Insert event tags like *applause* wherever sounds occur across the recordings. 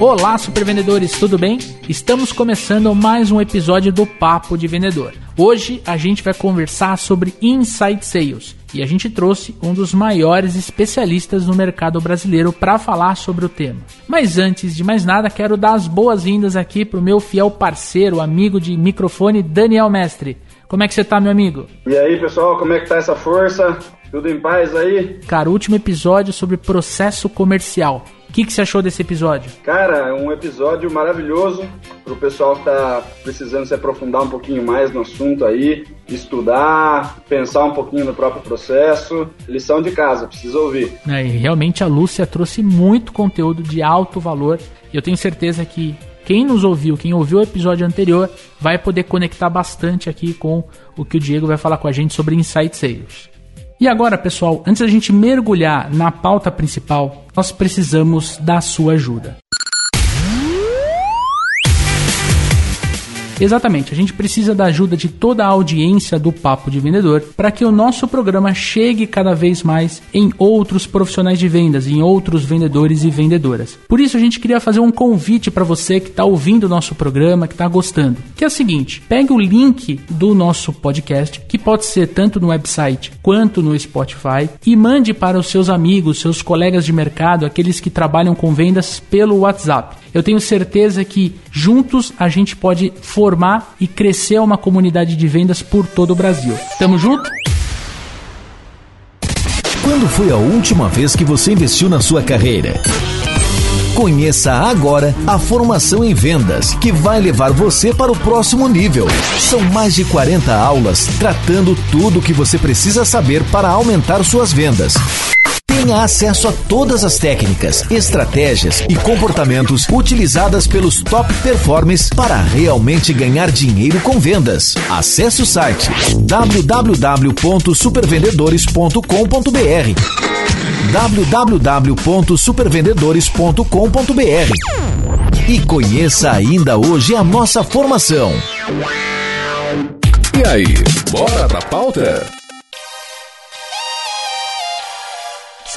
Olá, supervendedores, tudo bem? Estamos começando mais um episódio do Papo de Vendedor. Hoje a gente vai conversar sobre Inside Sales e a gente trouxe um dos maiores especialistas no mercado brasileiro para falar sobre o tema. Mas antes de mais nada, quero dar as boas-vindas aqui para o meu fiel parceiro, amigo de microfone, Daniel Mestre. Como é que você tá, meu amigo? E aí, pessoal, como é que tá essa força? Tudo em paz aí? Cara, último episódio sobre processo comercial. O que, que você achou desse episódio? Cara, é um episódio maravilhoso para o pessoal que está precisando se aprofundar um pouquinho mais no assunto aí, estudar, pensar um pouquinho no próprio processo. Lição de casa, precisa ouvir. É, e realmente a Lúcia trouxe muito conteúdo de alto valor e eu tenho certeza que quem nos ouviu, quem ouviu o episódio anterior, vai poder conectar bastante aqui com o que o Diego vai falar com a gente sobre Insight Sales. E agora, pessoal, antes da gente mergulhar na pauta principal, nós precisamos da sua ajuda. Exatamente, a gente precisa da ajuda de toda a audiência do Papo de Vendedor para que o nosso programa chegue cada vez mais em outros profissionais de vendas, em outros vendedores e vendedoras. Por isso a gente queria fazer um convite para você que está ouvindo o nosso programa, que está gostando, que é o seguinte: pegue o link do nosso podcast, que pode ser tanto no website quanto no Spotify, e mande para os seus amigos, seus colegas de mercado, aqueles que trabalham com vendas pelo WhatsApp. Eu tenho certeza que juntos a gente pode formar e crescer uma comunidade de vendas por todo o Brasil. Tamo junto? Quando foi a última vez que você investiu na sua carreira? Conheça agora a formação em vendas, que vai levar você para o próximo nível. São mais de 40 aulas tratando tudo o que você precisa saber para aumentar suas vendas. Tenha acesso a todas as técnicas, estratégias e comportamentos utilizadas pelos top performers para realmente ganhar dinheiro com vendas. Acesse o site www.supervendedores.com.br www.supervendedores.com.br e conheça ainda hoje a nossa formação. E aí, bora pra pauta?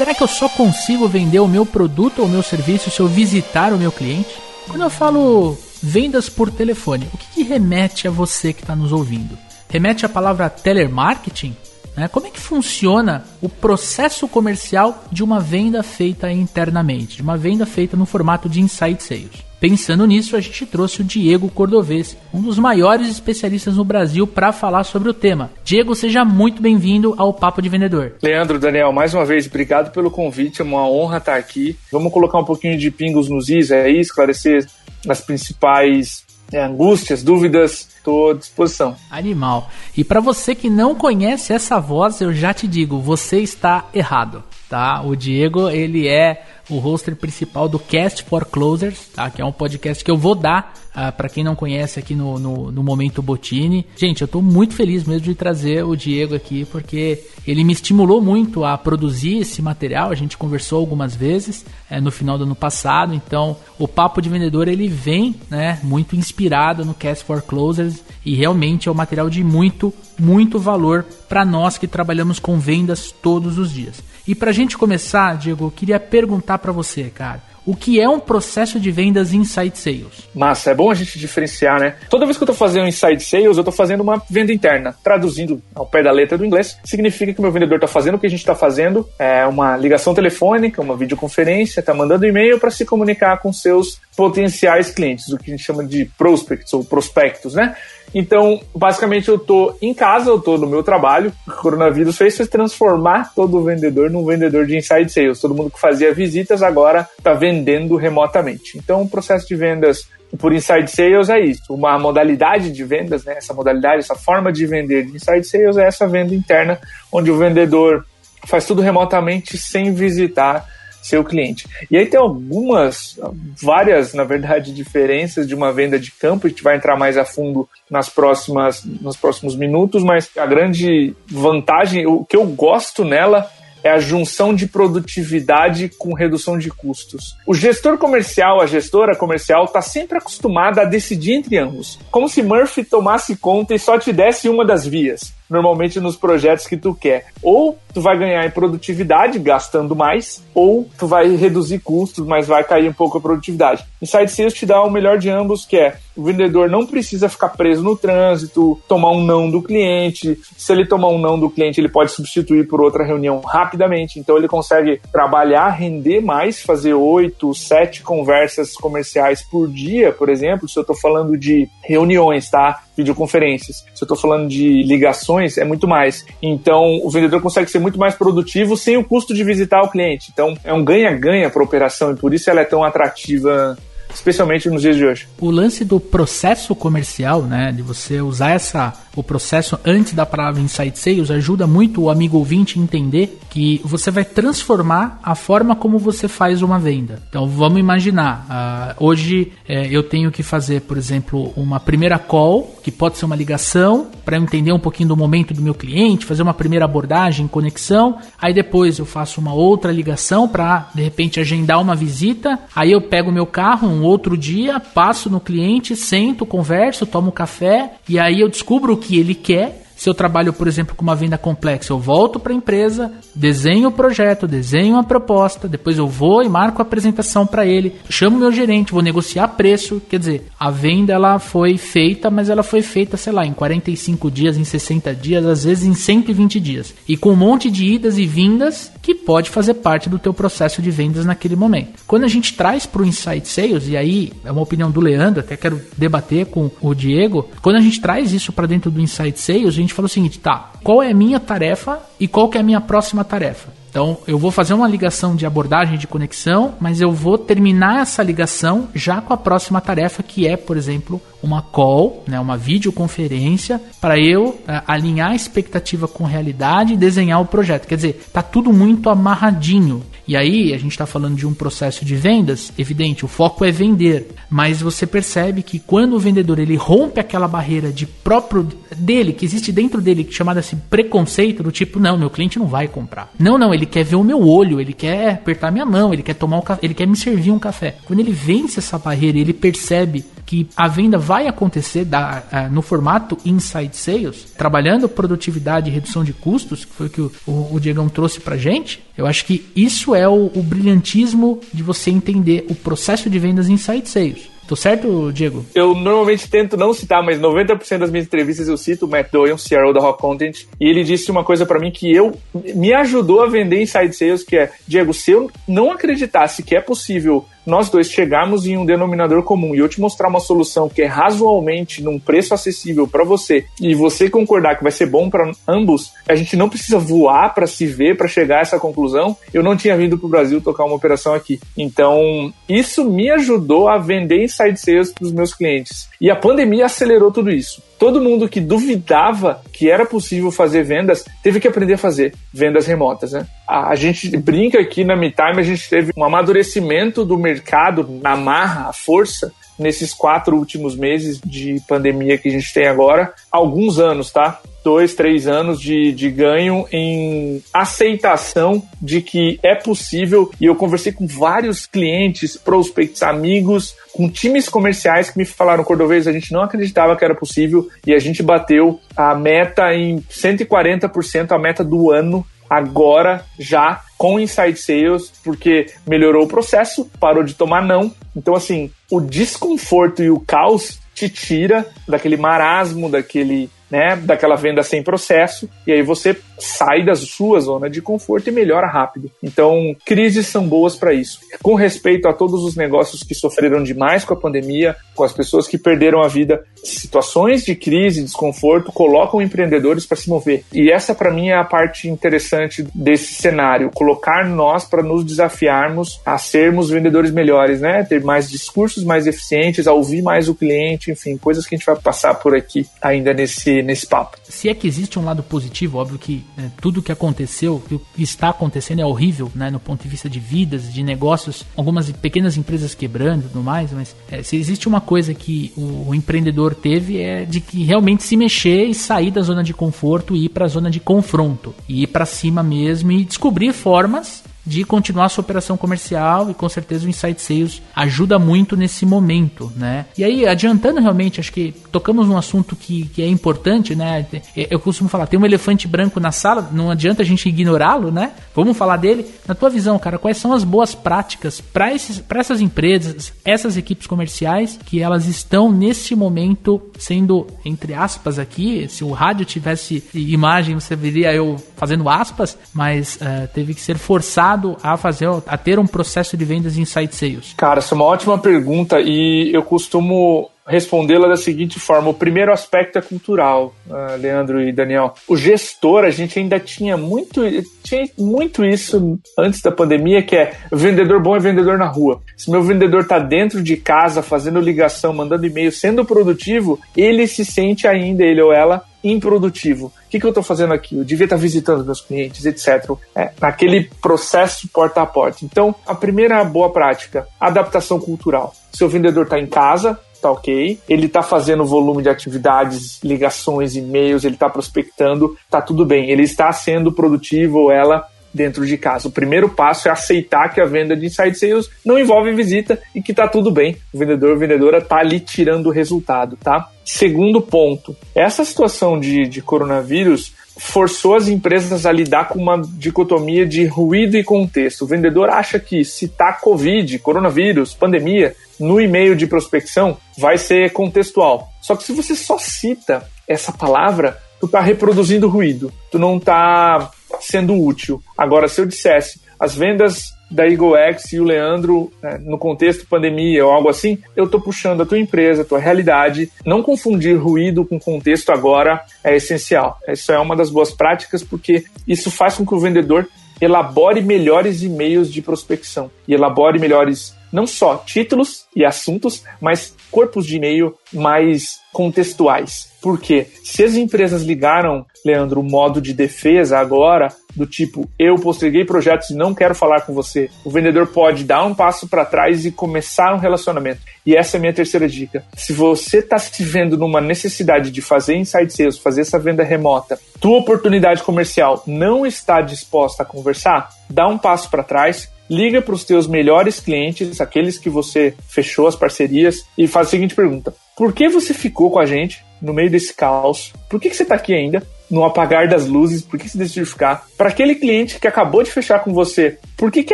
Será que eu só consigo vender o meu produto ou o meu serviço se eu visitar o meu cliente? Quando eu falo vendas por telefone, o que, que remete a você que está nos ouvindo? Remete à palavra telemarketing? Né? Como é que funciona o processo comercial de uma venda feita internamente, de uma venda feita no formato de inside sales? Pensando nisso, a gente trouxe o Diego Cordovez, um dos maiores especialistas no Brasil, para falar sobre o tema. Diego, seja muito bem-vindo ao Papo de Vendedor. Leandro, Daniel, mais uma vez, obrigado pelo convite, é uma honra estar aqui. Vamos colocar um pouquinho de pingos nos is aí, esclarecer as principais é, angústias, dúvidas, estou à disposição. Animal. E para você que não conhece essa voz, eu já te digo, você está errado, tá? O Diego, ele é o hoster principal do Cast for Closers, tá? Que é um podcast que eu vou dar ah, para quem não conhece aqui no, no, no, Momento Botini. Gente, eu estou muito feliz mesmo de trazer o Diego aqui, porque ele me estimulou muito a produzir esse material. A gente conversou algumas vezes é, no final do ano passado. Então, o Papo de Vendedor ele vem né, muito inspirado no Cast for Closers e realmente é um material de muito, muito valor para nós que trabalhamos com vendas todos os dias. E para a gente começar, Diego, eu queria perguntar para você, cara o que é um processo de vendas inside sales. Massa, é bom a gente diferenciar, né? Toda vez que eu estou fazendo inside sales, eu estou fazendo uma venda interna. Traduzindo ao pé da letra do inglês, significa que o meu vendedor está fazendo o que a gente está fazendo, é uma ligação telefônica, uma videoconferência, está mandando e-mail para se comunicar com seus potenciais clientes, o que a gente chama de prospects ou prospectos, né? Então, basicamente, eu tô em casa, eu tô no meu trabalho. O coronavírus fez se transformar todo vendedor num vendedor de inside sales. Todo mundo que fazia visitas agora está vendendo remotamente. Então, o processo de vendas por inside sales é isso. Uma modalidade de vendas, né? Essa modalidade, essa forma de vender de inside sales é essa venda interna, onde o vendedor faz tudo remotamente sem visitar ser o cliente. E aí tem algumas, várias, na verdade, diferenças de uma venda de campo, a gente vai entrar mais a fundo nas próximas, nos próximos minutos, mas a grande vantagem, o que eu gosto nela é a junção de produtividade com redução de custos. O gestor comercial, a gestora comercial, está sempre acostumada a decidir entre ambos, como se Murphy tomasse conta e só te desse uma das vias normalmente nos projetos que tu quer. Ou tu vai ganhar em produtividade gastando mais, ou tu vai reduzir custos, mas vai cair um pouco a produtividade. Inside Sales te dá o melhor de ambos, que é o vendedor não precisa ficar preso no trânsito, tomar um não do cliente. Se ele tomar um não do cliente, ele pode substituir por outra reunião rapidamente. Então ele consegue trabalhar, render mais, fazer oito, sete conversas comerciais por dia, por exemplo. Se eu estou falando de reuniões, tá? Videoconferências. Se eu estou falando de ligações, é muito mais. Então o vendedor consegue ser muito mais produtivo sem o custo de visitar o cliente. Então é um ganha-ganha para a operação e por isso ela é tão atrativa especialmente nos dias de hoje. O lance do processo comercial, né, de você usar essa o processo antes da palavra Insight Sales ajuda muito o amigo ouvinte a entender que você vai transformar a forma como você faz uma venda. Então vamos imaginar, uh, hoje uh, eu tenho que fazer, por exemplo, uma primeira call, que pode ser uma ligação, para entender um pouquinho do momento do meu cliente, fazer uma primeira abordagem, conexão, aí depois eu faço uma outra ligação para de repente agendar uma visita, aí eu pego meu carro um outro dia, passo no cliente, sento, converso, tomo café e aí eu descubro que ele quer se eu trabalho, por exemplo, com uma venda complexa, eu volto para a empresa, desenho o projeto, desenho a proposta, depois eu vou e marco a apresentação para ele, chamo meu gerente, vou negociar preço. Quer dizer, a venda ela foi feita, mas ela foi feita, sei lá, em 45 dias, em 60 dias, às vezes em 120 dias. E com um monte de idas e vindas que pode fazer parte do teu processo de vendas naquele momento. Quando a gente traz para o Insight Sales, e aí é uma opinião do Leandro, até quero debater com o Diego, quando a gente traz isso para dentro do Insight Sales, a gente gente falou o seguinte, tá, qual é a minha tarefa e qual que é a minha próxima tarefa? Então, eu vou fazer uma ligação de abordagem de conexão, mas eu vou terminar essa ligação já com a próxima tarefa, que é, por exemplo, uma call, né, uma videoconferência, para eu uh, alinhar a expectativa com realidade e desenhar o projeto. Quer dizer, tá tudo muito amarradinho. E aí, a gente está falando de um processo de vendas, evidente, o foco é vender, mas você percebe que quando o vendedor ele rompe aquela barreira de próprio dele, que existe dentro dele, chamada assim, preconceito, do tipo, não, meu cliente não vai comprar. Não, não, ele quer ver o meu olho, ele quer apertar minha mão, ele quer tomar ele quer me servir um café. Quando ele vence essa barreira, ele percebe que a venda vai acontecer da, no formato inside sales, trabalhando produtividade e redução de custos, que foi o que o, o, o Diegão trouxe pra gente, eu acho que isso é o, o brilhantismo de você entender o processo de vendas inside sales. Tô certo, Diego? Eu normalmente tento não citar, mas 90% das minhas entrevistas eu cito o Matt Doyle, CRO da Rock Content, e ele disse uma coisa para mim que eu me ajudou a vender inside sales, que é, Diego, se eu não acreditasse que é possível nós dois chegarmos em um denominador comum e eu te mostrar uma solução que é razoavelmente num preço acessível para você e você concordar que vai ser bom para ambos, a gente não precisa voar para se ver para chegar a essa conclusão. Eu não tinha vindo para o Brasil tocar uma operação aqui. Então, isso me ajudou a vender inside sales para os meus clientes. E a pandemia acelerou tudo isso. Todo mundo que duvidava que era possível fazer vendas teve que aprender a fazer vendas remotas, né? A, gente brinca aqui na MeTime, a gente teve um amadurecimento do mercado na marra, força, nesses quatro últimos meses de pandemia que a gente tem agora, alguns anos, tá? Dois, três anos de, de ganho em aceitação de que é possível. E eu conversei com vários clientes, prospects, amigos, com times comerciais que me falaram, Cordovez, a gente não acreditava que era possível e a gente bateu a meta em 140%, a meta do ano agora já com Inside Sales, porque melhorou o processo, parou de tomar não. Então, assim, o desconforto e o caos te tira daquele marasmo, daquele né, daquela venda sem processo, e aí você sai da sua zona de conforto e melhora rápido. Então, crises são boas para isso. Com respeito a todos os negócios que sofreram demais com a pandemia, com as pessoas que perderam a vida, situações de crise, desconforto, colocam empreendedores para se mover. E essa para mim é a parte interessante desse cenário, colocar nós para nos desafiarmos a sermos vendedores melhores, né? Ter mais discursos mais eficientes, a ouvir mais o cliente, enfim, coisas que a gente vai passar por aqui ainda nesse nesse papo. Se é que existe um lado positivo, óbvio que né, tudo que aconteceu, o que está acontecendo é horrível, né, no ponto de vista de vidas, de negócios, algumas pequenas empresas quebrando e tudo mais, mas é, se existe uma coisa que o, o, empreendedor teve é de que realmente se mexer e sair da zona de conforto e ir para a zona de confronto, e ir para cima mesmo e descobrir formas de continuar sua operação comercial e com certeza o Insight Sales ajuda muito nesse momento, né? E aí, adiantando realmente, acho que tocamos num assunto que, que é importante, né? Eu costumo falar, tem um elefante branco na sala, não adianta a gente ignorá-lo, né? Vamos falar dele. Na tua visão, cara, quais são as boas práticas para essas empresas, essas equipes comerciais que elas estão nesse momento sendo, entre aspas aqui, se o rádio tivesse imagem, você veria eu fazendo aspas, mas uh, teve que ser forçado a fazer, a ter um processo de vendas inside sales? Cara, essa é uma ótima pergunta e eu costumo respondê-la da seguinte forma: o primeiro aspecto é cultural, uh, Leandro e Daniel. O gestor, a gente ainda tinha muito, tinha muito isso antes da pandemia, que é vendedor bom é vendedor na rua. Se meu vendedor está dentro de casa, fazendo ligação, mandando e-mail, sendo produtivo, ele se sente ainda, ele ou ela, improdutivo. O que, que eu estou fazendo aqui? Eu devia estar tá visitando meus clientes, etc. É, naquele processo porta a porta. Então, a primeira boa prática, adaptação cultural. Seu vendedor está em casa, tá ok. Ele tá fazendo volume de atividades, ligações, e-mails, ele tá prospectando, tá tudo bem. Ele está sendo produtivo ou ela dentro de casa. O primeiro passo é aceitar que a venda de inside sales não envolve visita e que tá tudo bem. O vendedor vendedora tá ali tirando o resultado, tá? Segundo ponto, essa situação de, de coronavírus forçou as empresas a lidar com uma dicotomia de ruído e contexto. O vendedor acha que se tá Covid, coronavírus, pandemia, no e-mail de prospecção, vai ser contextual. Só que se você só cita essa palavra, tu tá reproduzindo ruído, tu não tá sendo útil. Agora, se eu dissesse as vendas da Eagle X e o Leandro né, no contexto pandemia ou algo assim, eu estou puxando a tua empresa, a tua realidade. Não confundir ruído com contexto agora é essencial. Isso é uma das boas práticas porque isso faz com que o vendedor elabore melhores e-mails de prospecção e elabore melhores não só títulos e assuntos, mas corpos de e-mail mais contextuais. Porque se as empresas ligaram, Leandro, o modo de defesa agora, do tipo eu posterguei projetos e não quero falar com você, o vendedor pode dar um passo para trás e começar um relacionamento. E essa é a minha terceira dica. Se você está se vendo numa necessidade de fazer inside sales, fazer essa venda remota, tua oportunidade comercial não está disposta a conversar, dá um passo para trás, liga para os teus melhores clientes, aqueles que você fechou as parcerias, e faz a seguinte pergunta: Por que você ficou com a gente no meio desse caos? Por que, que você está aqui ainda? No apagar das luzes, por que você decidiu ficar? Para aquele cliente que acabou de fechar com você, por que, que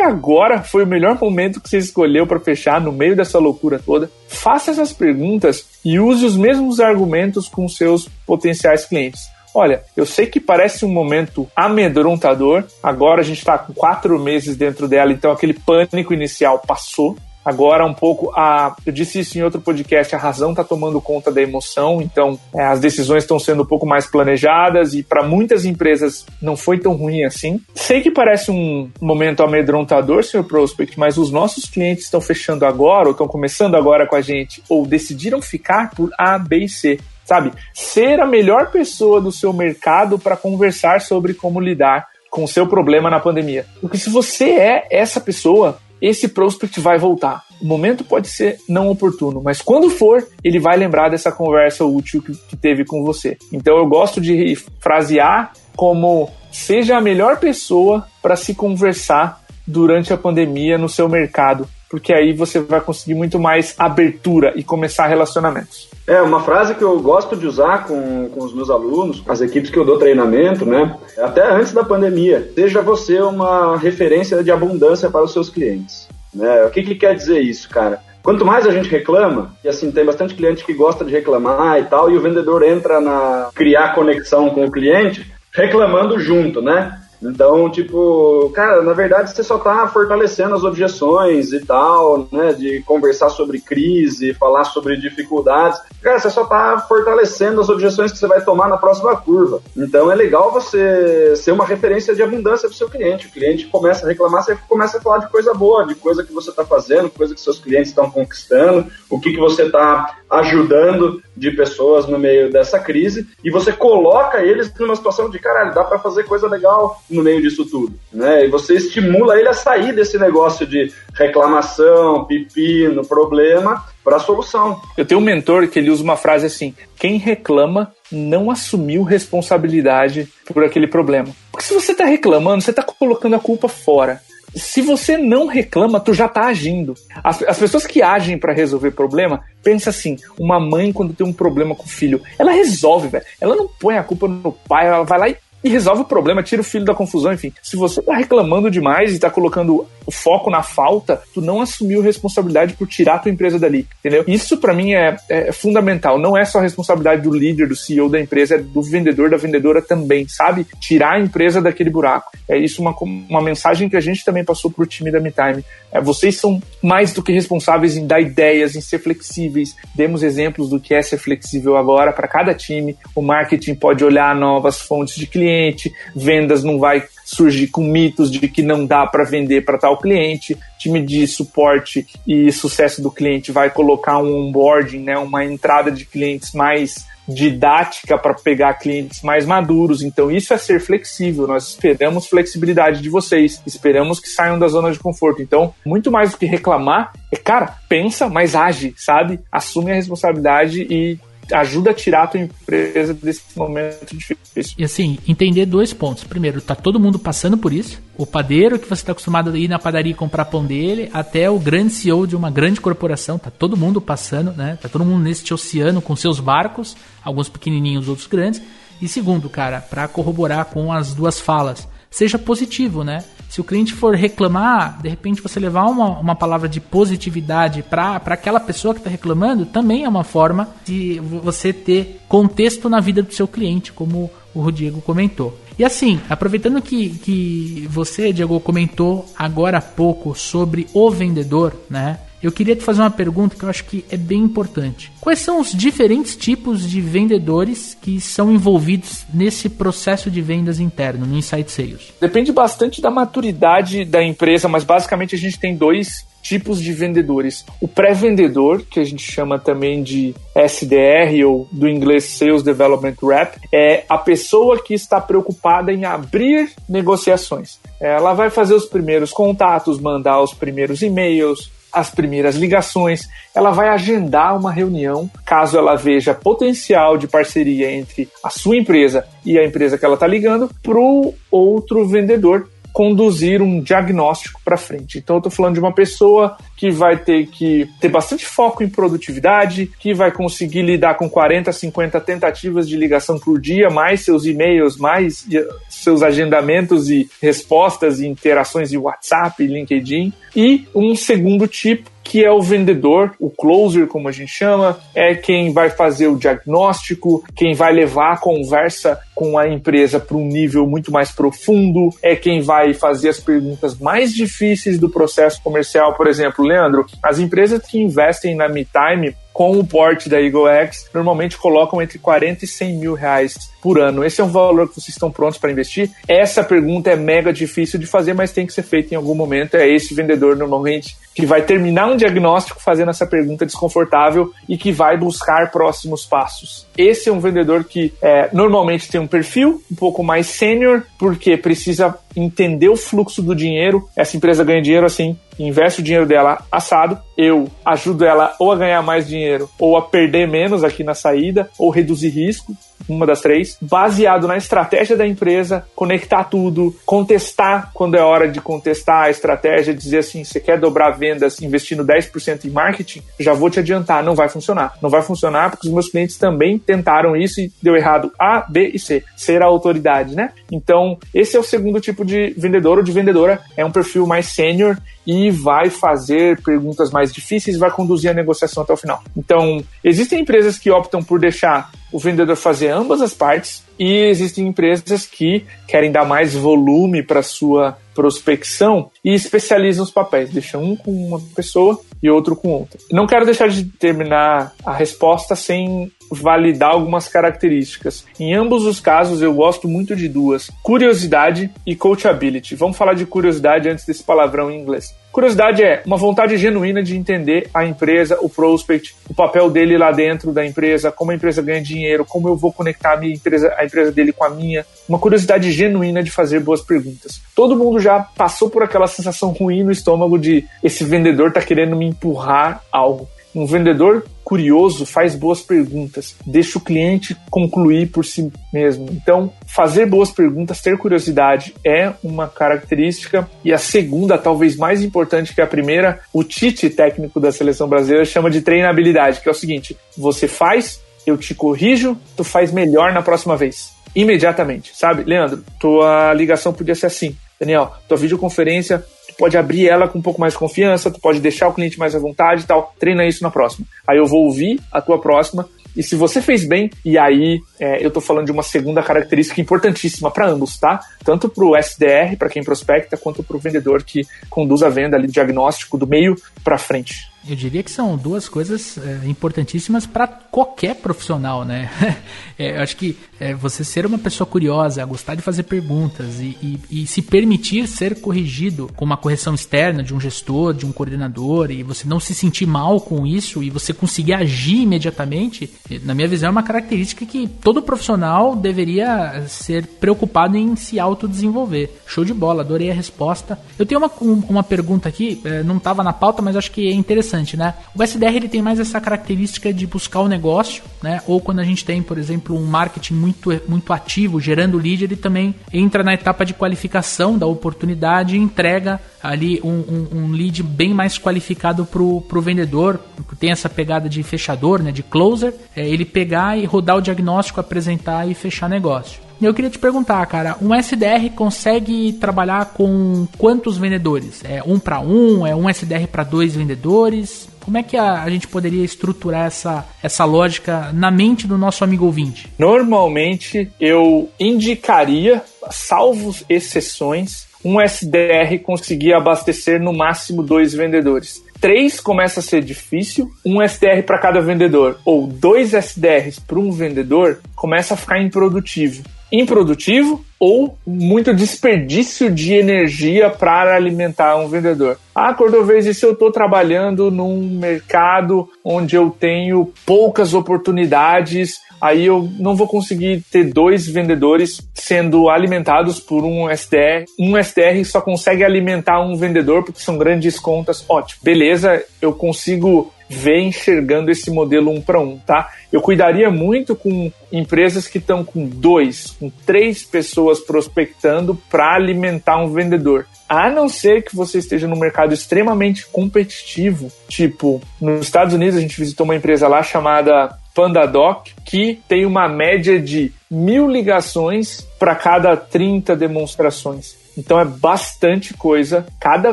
agora foi o melhor momento que você escolheu para fechar no meio dessa loucura toda? Faça essas perguntas e use os mesmos argumentos com seus potenciais clientes. Olha, eu sei que parece um momento amedrontador, agora a gente está com quatro meses dentro dela, então aquele pânico inicial passou. Agora, um pouco, a, eu disse isso em outro podcast, a razão está tomando conta da emoção, então é, as decisões estão sendo um pouco mais planejadas e para muitas empresas não foi tão ruim assim. Sei que parece um momento amedrontador, senhor Prospect, mas os nossos clientes estão fechando agora, ou estão começando agora com a gente, ou decidiram ficar por A, B e C sabe? Ser a melhor pessoa do seu mercado para conversar sobre como lidar com o seu problema na pandemia. Porque se você é essa pessoa, esse prospect vai voltar. O momento pode ser não oportuno, mas quando for, ele vai lembrar dessa conversa útil que, que teve com você. Então eu gosto de frasear como seja a melhor pessoa para se conversar durante a pandemia no seu mercado, porque aí você vai conseguir muito mais abertura e começar relacionamentos. É, uma frase que eu gosto de usar com, com os meus alunos, as equipes que eu dou treinamento, né? Até antes da pandemia. Seja você uma referência de abundância para os seus clientes. Né? O que, que quer dizer isso, cara? Quanto mais a gente reclama, e assim, tem bastante cliente que gosta de reclamar e tal, e o vendedor entra na criar conexão com o cliente reclamando junto, né? Então, tipo, cara, na verdade você só tá fortalecendo as objeções e tal, né? De conversar sobre crise, falar sobre dificuldades. Cara, você só tá fortalecendo as objeções que você vai tomar na próxima curva. Então é legal você ser uma referência de abundância pro seu cliente. O cliente começa a reclamar, você começa a falar de coisa boa, de coisa que você tá fazendo, coisa que seus clientes estão conquistando, o que, que você tá ajudando de pessoas no meio dessa crise, e você coloca eles numa situação de caralho, dá para fazer coisa legal no meio disso tudo, né? E você estimula ele a sair desse negócio de reclamação, pepino, problema para solução. Eu tenho um mentor que ele usa uma frase assim: quem reclama não assumiu responsabilidade por aquele problema. Porque se você está reclamando, você está colocando a culpa fora se você não reclama, tu já tá agindo. As, as pessoas que agem para resolver problema, pensa assim, uma mãe quando tem um problema com o filho, ela resolve, velho. Ela não põe a culpa no pai, ela vai lá e e resolve o problema, tira o filho da confusão, enfim. Se você tá reclamando demais e tá colocando o foco na falta, tu não assumiu responsabilidade por tirar a tua empresa dali, entendeu? Isso para mim é, é, fundamental. Não é só a responsabilidade do líder, do CEO da empresa, é do vendedor, da vendedora também, sabe? Tirar a empresa daquele buraco. É isso uma, uma mensagem que a gente também passou pro time da MeTime. É, vocês são mais do que responsáveis em dar ideias, em ser flexíveis. Demos exemplos do que é ser flexível agora para cada time. O marketing pode olhar novas fontes de cliente, vendas não vai surgir com mitos de que não dá para vender para tal cliente. Time de suporte e sucesso do cliente vai colocar um onboarding, né, uma entrada de clientes mais didática para pegar clientes mais maduros. Então, isso é ser flexível. Nós esperamos flexibilidade de vocês, esperamos que saiam da zona de conforto. Então, muito mais do que reclamar, é cara, pensa, mas age, sabe? Assume a responsabilidade e ajuda a tirar a tua empresa desse momento difícil. E assim, entender dois pontos. Primeiro, tá todo mundo passando por isso. O padeiro que você está acostumado a ir na padaria e comprar pão dele, até o grande CEO de uma grande corporação, tá todo mundo passando, né? Tá todo mundo nesse oceano com seus barcos, alguns pequenininhos, outros grandes. E segundo, cara, para corroborar com as duas falas, seja positivo, né? Se o cliente for reclamar, de repente você levar uma, uma palavra de positividade para aquela pessoa que está reclamando, também é uma forma de você ter contexto na vida do seu cliente, como o Rodrigo comentou. E assim, aproveitando que, que você, Diego, comentou agora há pouco sobre o vendedor, né? Eu queria te fazer uma pergunta que eu acho que é bem importante. Quais são os diferentes tipos de vendedores que são envolvidos nesse processo de vendas interno, no Insight Sales? Depende bastante da maturidade da empresa, mas basicamente a gente tem dois tipos de vendedores. O pré-vendedor, que a gente chama também de SDR ou do inglês Sales Development Rep, é a pessoa que está preocupada em abrir negociações. Ela vai fazer os primeiros contatos, mandar os primeiros e-mails, as primeiras ligações, ela vai agendar uma reunião, caso ela veja potencial de parceria entre a sua empresa e a empresa que ela está ligando, para o outro vendedor conduzir um diagnóstico para frente. Então, eu estou falando de uma pessoa que vai ter que ter bastante foco em produtividade, que vai conseguir lidar com 40, 50 tentativas de ligação por dia, mais seus e-mails, mais seus agendamentos e respostas e interações de WhatsApp, LinkedIn. E um segundo tipo que é o vendedor, o closer, como a gente chama, é quem vai fazer o diagnóstico, quem vai levar a conversa com a empresa para um nível muito mais profundo, é quem vai fazer as perguntas mais difíceis do processo comercial. Por exemplo, Leandro, as empresas que investem na MeTime com o porte da Eagle X, normalmente colocam entre 40 e 100 mil reais por ano. Esse é um valor que vocês estão prontos para investir? Essa pergunta é mega difícil de fazer, mas tem que ser feita em algum momento. É esse vendedor, normalmente, que vai terminar um diagnóstico fazendo essa pergunta desconfortável e que vai buscar próximos passos. Esse é um vendedor que é, normalmente tem um perfil um pouco mais sênior, porque precisa entender o fluxo do dinheiro. Essa empresa ganha dinheiro assim, investe o dinheiro dela assado, eu ajudo ela ou a ganhar mais dinheiro ou a perder menos aqui na saída ou reduzir risco uma das três, baseado na estratégia da empresa, conectar tudo, contestar quando é hora de contestar a estratégia, dizer assim, você quer dobrar vendas investindo 10% em marketing, já vou te adiantar, não vai funcionar. Não vai funcionar porque os meus clientes também tentaram isso e deu errado A, B e C. Ser a autoridade, né? Então, esse é o segundo tipo de vendedor ou de vendedora, é um perfil mais sênior e vai fazer perguntas mais difíceis, vai conduzir a negociação até o final. Então, existem empresas que optam por deixar o vendedor fazer ambas as partes e existem empresas que querem dar mais volume para sua prospecção e especializam os papéis, deixam um com uma pessoa e outro com outra. Não quero deixar de terminar a resposta sem validar algumas características. Em ambos os casos, eu gosto muito de duas: curiosidade e coachability. Vamos falar de curiosidade antes desse palavrão em inglês. Curiosidade é uma vontade genuína de entender a empresa, o prospect, o papel dele lá dentro da empresa, como a empresa ganha dinheiro, como eu vou conectar a minha empresa, a empresa dele com a minha. Uma curiosidade genuína de fazer boas perguntas. Todo mundo já passou por aquela sensação ruim no estômago de esse vendedor tá querendo me empurrar algo. Um vendedor curioso faz boas perguntas, deixa o cliente concluir por si mesmo. Então, fazer boas perguntas, ter curiosidade é uma característica. E a segunda, talvez mais importante que a primeira, o Tite, técnico da seleção brasileira, chama de treinabilidade, que é o seguinte: você faz, eu te corrijo, tu faz melhor na próxima vez. Imediatamente, sabe? Leandro, tua ligação podia ser assim. Daniel, tua videoconferência pode abrir ela com um pouco mais de confiança, tu pode deixar o cliente mais à vontade e tal. Treina isso na próxima. Aí eu vou ouvir a tua próxima. E se você fez bem, e aí é, eu estou falando de uma segunda característica importantíssima para ambos, tá? Tanto para o SDR, para quem prospecta, quanto para o vendedor que conduz a venda ali, diagnóstico do meio para frente. Eu diria que são duas coisas é, importantíssimas para qualquer profissional, né? *laughs* é, eu acho que é, você ser uma pessoa curiosa, gostar de fazer perguntas e, e, e, se permitir ser corrigido com uma correção externa de um gestor, de um coordenador, e você não se sentir mal com isso e você conseguir agir imediatamente, na minha visão, é uma característica que todo profissional deveria ser preocupado em se autodesenvolver. Show de bola, adorei a resposta. Eu tenho uma, uma pergunta aqui, é, não estava na pauta, mas acho que é interessante interessante, né? O SDR ele tem mais essa característica de buscar o negócio, né? Ou quando a gente tem, por exemplo, um marketing muito, muito ativo, gerando lead, ele também entra na etapa de qualificação da oportunidade e entrega ali um, um, um lead bem mais qualificado para o vendedor, tem essa pegada de fechador, né? De closer, é ele pegar e rodar o diagnóstico, apresentar e fechar negócio. Eu queria te perguntar, cara, um SDR consegue trabalhar com quantos vendedores? É um para um? É um SDR para dois vendedores? Como é que a, a, gente poderia estruturar essa, essa lógica na mente do nosso amigo ouvinte? Normalmente eu indicaria, salvo exceções, um SDR conseguir abastecer no máximo dois vendedores. Três começa a ser difícil, um SDR para cada vendedor ou dois SDRs para um vendedor começa a ficar improdutivo improdutivo ou muito desperdício de energia para alimentar um vendedor. Ah, Cordovez, e se eu estou trabalhando num mercado onde eu tenho poucas oportunidades, aí eu não vou conseguir ter dois vendedores sendo alimentados por um SDR. Um SDR só consegue alimentar um vendedor porque são grandes contas. Ótimo, beleza, eu consigo ver enxergando esse modelo um para um, tá? Eu cuidaria muito com empresas que estão com dois, com três pessoas prospectando para alimentar um vendedor. A não ser que você esteja num mercado extremamente competitivo, tipo, nos Estados Unidos a gente visitou uma empresa lá chamada PandaDoc, que tem uma média de mil ligações para cada 30 demonstrações. Então é bastante coisa. Cada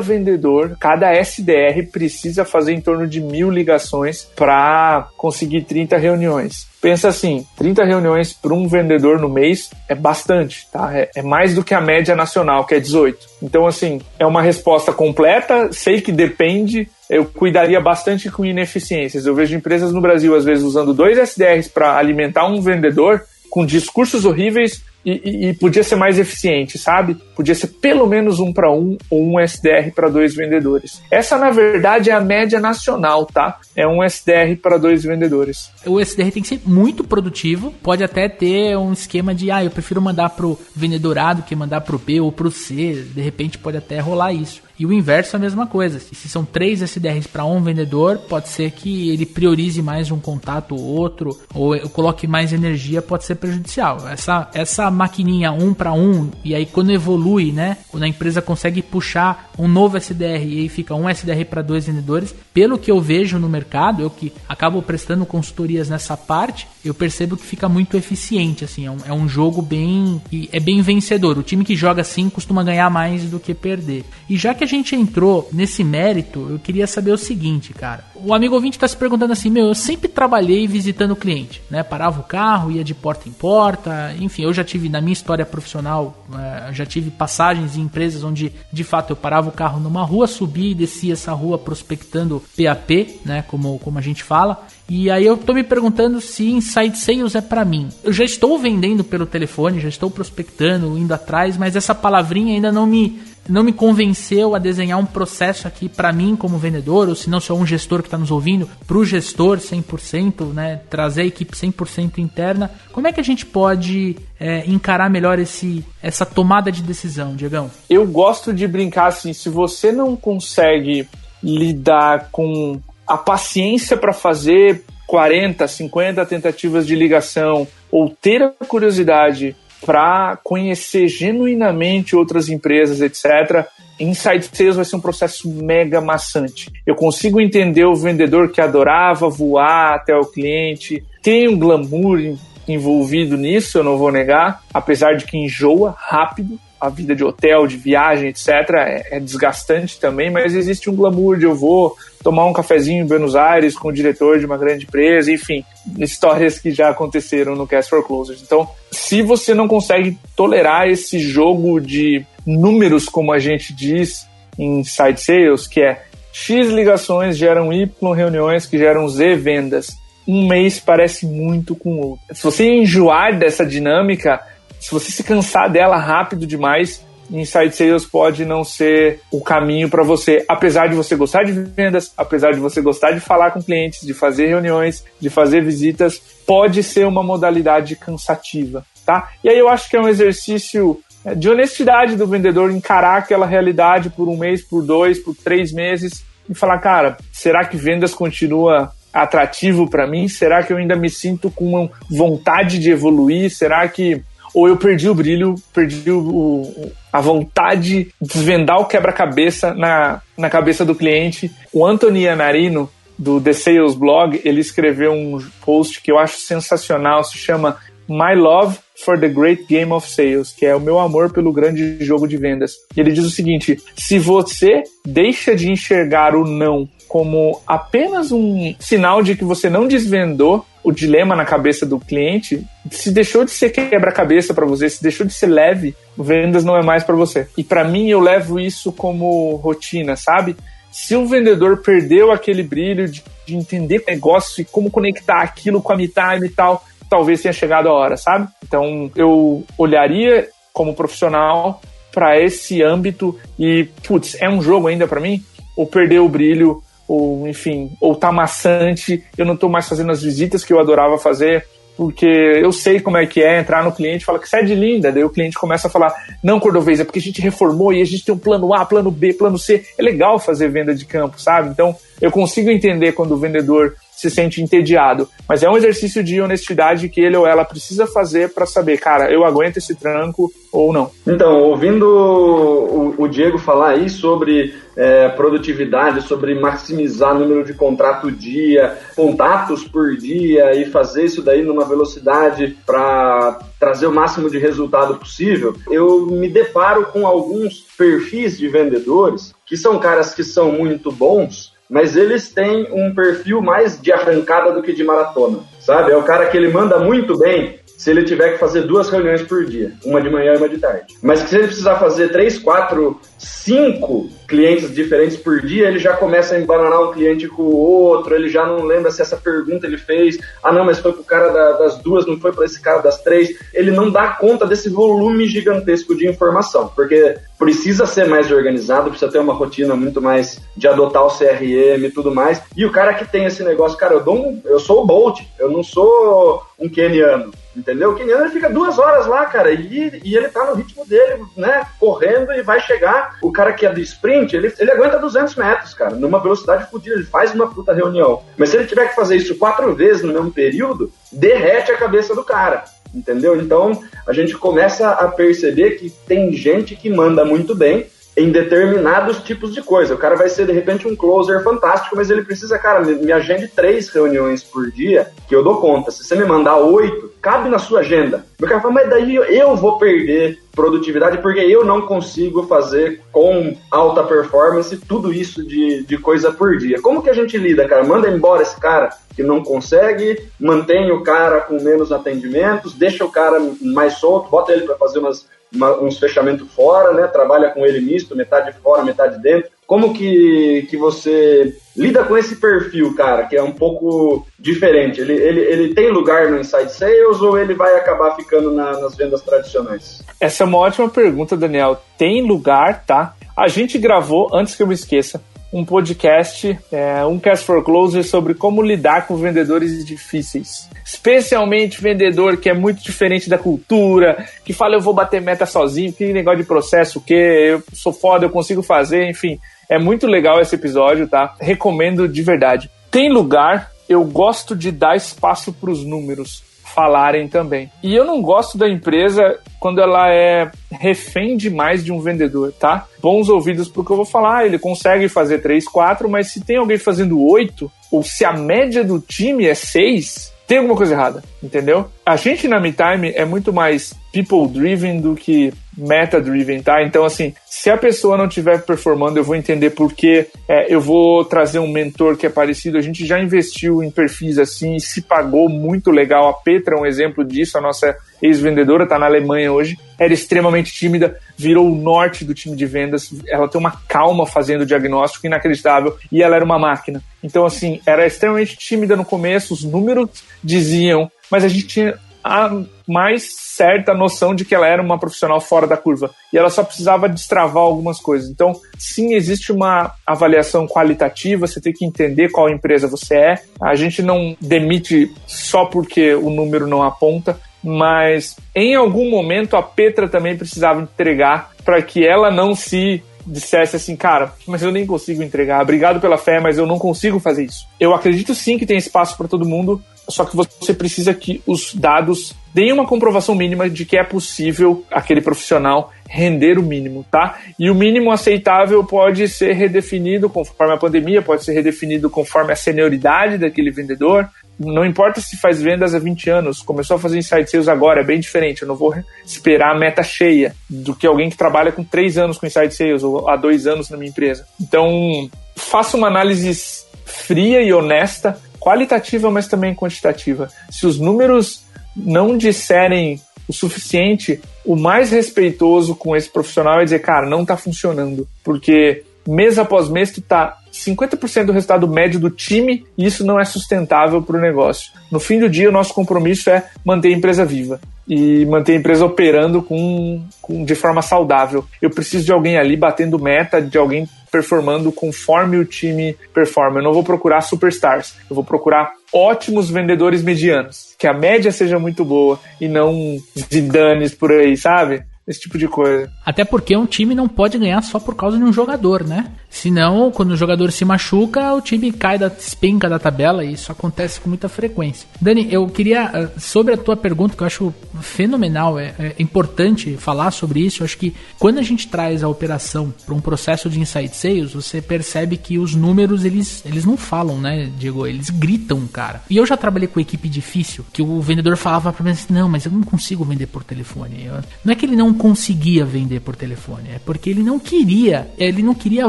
vendedor, cada SDR precisa fazer em torno de mil ligações para conseguir 30 reuniões. Pensa assim, 30 reuniões para um vendedor no mês é bastante, tá? É, é, mais do que a média nacional, que é 18. Então, assim, é uma resposta completa, sei que depende, eu cuidaria bastante com ineficiências. Eu vejo empresas no Brasil, às vezes, usando dois SDRs para alimentar um vendedor com discursos horríveis e, e, podia ser mais eficiente, sabe? Podia ser pelo menos um para um ou um SDR para dois vendedores. Essa, na verdade, é a média nacional, tá? É um SDR para dois vendedores. O SDR tem que ser muito produtivo. Pode até ter um esquema de, ah, eu prefiro mandar pro vendedor A do que mandar pro B ou pro C. De repente pode até rolar isso. E o inverso é a mesma coisa. Se são três SDRs para um vendedor, pode ser que ele priorize mais um contato ou outro, ou coloque mais energia, pode ser prejudicial. Essa, essa maquininha um para um, e aí quando evolui, né? Quando a empresa consegue puxar um novo SDR e aí fica um SDR para dois vendedores, pelo que eu vejo no mercado, eu que acabo prestando consultorias nessa parte, eu percebo que fica muito eficiente, assim, é um, é um jogo bem. é bem vencedor. O time que joga assim costuma ganhar mais do que perder. E já que a gente entrou nesse mérito, eu queria saber o seguinte, cara. O amigo ouvinte está se perguntando assim: meu, eu sempre trabalhei visitando o cliente, né? Parava o carro, ia de porta em porta, enfim, eu já tive na minha história profissional, é, já tive passagens em empresas onde de fato eu parava o carro numa rua, subia e descia essa rua prospectando PAP, né? Como, como a gente fala. E aí eu tô me perguntando se inside sales é para mim. Eu já estou vendendo pelo telefone, já estou prospectando, indo atrás, mas essa palavrinha ainda não me não me convenceu a desenhar um processo aqui para mim como vendedor, ou se não sou um gestor que está nos ouvindo, para o gestor 100%, né, trazer a equipe 100% interna. Como é que a gente pode é, encarar melhor esse, essa tomada de decisão, Diegão? Eu gosto de brincar assim, se você não consegue lidar com a paciência para fazer 40, 50 tentativas de ligação ou ter a curiosidade para conhecer genuinamente outras empresas, etc., Inside Sales vai ser um processo mega maçante. Eu consigo entender o vendedor que adorava voar até o cliente, tem um glamour envolvido nisso, eu não vou negar, apesar de que enjoa rápido, a vida de hotel, de viagem, etc., é, é, desgastante também, mas existe um glamour de eu vou tomar um cafezinho em Buenos Aires com o diretor de uma grande empresa, enfim, histórias que já aconteceram no Cast for Closers. Então, se você não consegue tolerar esse jogo de números, como a gente diz em side sales, que é X ligações geram Y reuniões que geram Z vendas. Um mês parece muito com o outro. Se você enjoar dessa dinâmica, se você se cansar dela rápido demais, Inside Sales pode não ser o caminho para você, apesar de você gostar de vendas, apesar de você gostar de falar com clientes, de fazer reuniões, de fazer visitas, pode ser uma modalidade cansativa, tá? E aí eu acho que é um exercício é, de honestidade do vendedor encarar aquela realidade por um mês, por dois, por três meses e falar, cara, será que vendas continua atrativo para mim? Será que eu ainda me sinto com vontade de evoluir? Será que ou eu perdi o brilho, perdi o, a vontade de desvendar o quebra-cabeça na, na cabeça do cliente. O Anthony Anarino, do The Sales Blog, ele escreveu um post que eu acho sensacional, se chama My Love for the Great Game of Sales, que é o meu amor pelo grande jogo de vendas. Ele diz o seguinte: se você deixa de enxergar o não como apenas um sinal de que você não desvendou o dilema na cabeça do cliente, se deixou de ser quebra-cabeça para você, se deixou de ser leve, vendas não é mais para você. E para mim eu levo isso como rotina, sabe? Se o vendedor perdeu aquele brilho de, de entender o negócio e como conectar aquilo com a me time e tal, talvez tenha chegado a hora, sabe? Então eu olharia como profissional para esse âmbito e, putz, é um jogo ainda para mim? Ou perdeu o brilho ou enfim, ou tá maçante, eu não tô mais fazendo as visitas que eu adorava fazer, porque eu sei como é que é entrar no cliente e falar que você é linda, daí o cliente começa a falar, não, Cordovez, é porque a gente reformou e a gente tem um plano A, plano B, plano C. É legal fazer venda de campo, sabe? Então, eu consigo entender quando o vendedor se sente entediado. Mas é um exercício de honestidade que ele ou ela precisa fazer para saber, cara, eu aguento esse tranco ou não. Então, ouvindo o, o Diego falar aí sobre é, produtividade, sobre maximizar o número de contrato dia, contatos por dia e fazer isso daí numa velocidade para trazer o máximo de resultado possível, eu me deparo com alguns perfis de vendedores que são caras que são muito bons, mas eles têm um perfil mais de arrancada do que de maratona, sabe? É o cara que ele manda muito bem se ele tiver que fazer duas reuniões por dia, uma de manhã e uma de tarde. Mas que se ele precisar fazer três, quatro, cinco clientes diferentes por dia, ele já começa a embananar um cliente com o outro, ele já não lembra se essa pergunta ele fez, ah não, mas foi pro cara da, das duas, não foi para esse cara das três. Ele não dá conta desse volume gigantesco de informação, porque precisa ser mais organizado, precisa ter uma rotina muito mais de adotar o CRM e tudo mais. E o cara que tem esse negócio, cara, eu dou um, eu sou o Bolt, eu não sou um keniano. Entendeu? O ele fica duas horas lá, cara, e, e ele tá no ritmo dele, né? Correndo e vai chegar. O cara que é do sprint, ele, ele aguenta 200 metros, cara, numa velocidade fodida, ele faz uma puta reunião. Mas se ele tiver que fazer isso quatro vezes no mesmo período, derrete a cabeça do cara. Entendeu? Então a gente começa a perceber que tem gente que manda muito bem, em determinados tipos de coisa. O cara vai ser, de repente, um closer fantástico, mas ele precisa, cara, me, me agende três reuniões por dia que eu dou conta. Se você me mandar oito, cabe na sua agenda. O cara fala, mas daí eu vou perder produtividade porque eu não consigo fazer com alta performance tudo isso de, de coisa por dia. Como que a gente lida, cara? Manda embora esse cara que não consegue, mantém o cara com menos atendimentos, deixa o cara mais solto, bota ele para fazer umas uma, uns fechamentos fora, né? Trabalha com ele misto, metade fora, metade dentro. Como que, que você lida com esse perfil, cara, que é um pouco diferente? Ele, ele, ele tem lugar no Inside Sales ou ele vai acabar ficando na, nas vendas tradicionais? Essa é uma ótima pergunta, Daniel. Tem lugar, tá? A gente gravou, antes que eu me esqueça, um podcast, é, um Cast for Closer, sobre como lidar com vendedores difíceis. Especialmente vendedor que é muito diferente da cultura, que fala eu vou bater meta sozinho, que negócio de processo, o que eu sou foda, eu consigo fazer, enfim. É muito legal esse episódio, tá? Recomendo de verdade. Tem lugar, eu gosto de dar espaço para os números falarem também. E eu não gosto da empresa quando ela é refém demais de um vendedor, tá? Bons ouvidos pro que eu vou falar, ele consegue fazer 3, 4, mas se tem alguém fazendo 8, ou se a média do time é 6, tem alguma coisa errada, entendeu? A gente na MeTime é muito mais people-driven do que meta-driven, tá? Então, assim, se a pessoa não estiver performando, eu vou entender por que é, eu vou trazer um mentor que é parecido. A gente já investiu em perfis assim e se pagou muito legal. A Petra é um exemplo disso, a nossa ex-vendedora, está na Alemanha hoje. Era extremamente tímida, virou o norte do time de vendas. Ela tem uma calma fazendo o diagnóstico inacreditável e ela era uma máquina. Então, assim, era extremamente tímida no começo, os números diziam, mas a gente tinha a mais certa noção de que ela era uma profissional fora da curva e ela só precisava destravar algumas coisas. Então, sim, existe uma avaliação qualitativa, você tem que entender qual empresa você é. A gente não demite só porque o número não aponta, mas em algum momento a Petra também precisava entregar para que ela não se dissesse assim, cara, mas eu nem consigo entregar. Obrigado pela fé, mas eu não consigo fazer isso. Eu acredito sim que tem espaço para todo mundo, só que você precisa que os dados deem uma comprovação mínima de que é possível aquele profissional render o mínimo, tá? E o mínimo aceitável pode ser redefinido conforme a pandemia, pode ser redefinido conforme a senioridade daquele vendedor. Não importa se faz vendas há 20 anos, começou a fazer inside sales agora, é bem diferente. Eu não vou esperar a meta cheia do que alguém que trabalha com 3 anos com inside sales ou há 2 anos na minha empresa. Então, faça uma análise fria e honesta qualitativa, mas também quantitativa. Se os números não disserem o suficiente, o mais respeitoso com esse profissional é dizer, cara, não está funcionando. Porque mês após mês tu tá 50% do resultado médio do time e isso não é sustentável para o negócio. No fim do dia, o nosso compromisso é manter a empresa viva e manter a empresa operando com, com, de forma saudável. Eu preciso de alguém ali batendo meta, de alguém performando conforme o time performa. Eu não vou procurar superstars, eu vou procurar ótimos vendedores medianos, que a média seja muito boa e não zidanes por aí, sabe? Esse tipo de coisa. Até porque um time não pode ganhar só por causa de um jogador, né? Senão, quando o jogador se machuca, o time cai da espinca da tabela e isso acontece com muita frequência. Dani, eu queria, eh, sobre a tua pergunta, que eu acho fenomenal, é, é importante falar sobre isso. Eu acho que quando a gente traz a operação para um processo de inside sales, você percebe que os números, eles, eles não falam, né, Diego? Eles gritam, cara. E eu já trabalhei com equipe difícil, que o vendedor falava para mim assim, não, mas eu não consigo vender por telefone. Não é que ele não conseguia vender por telefone, é porque ele não queria, ele não queria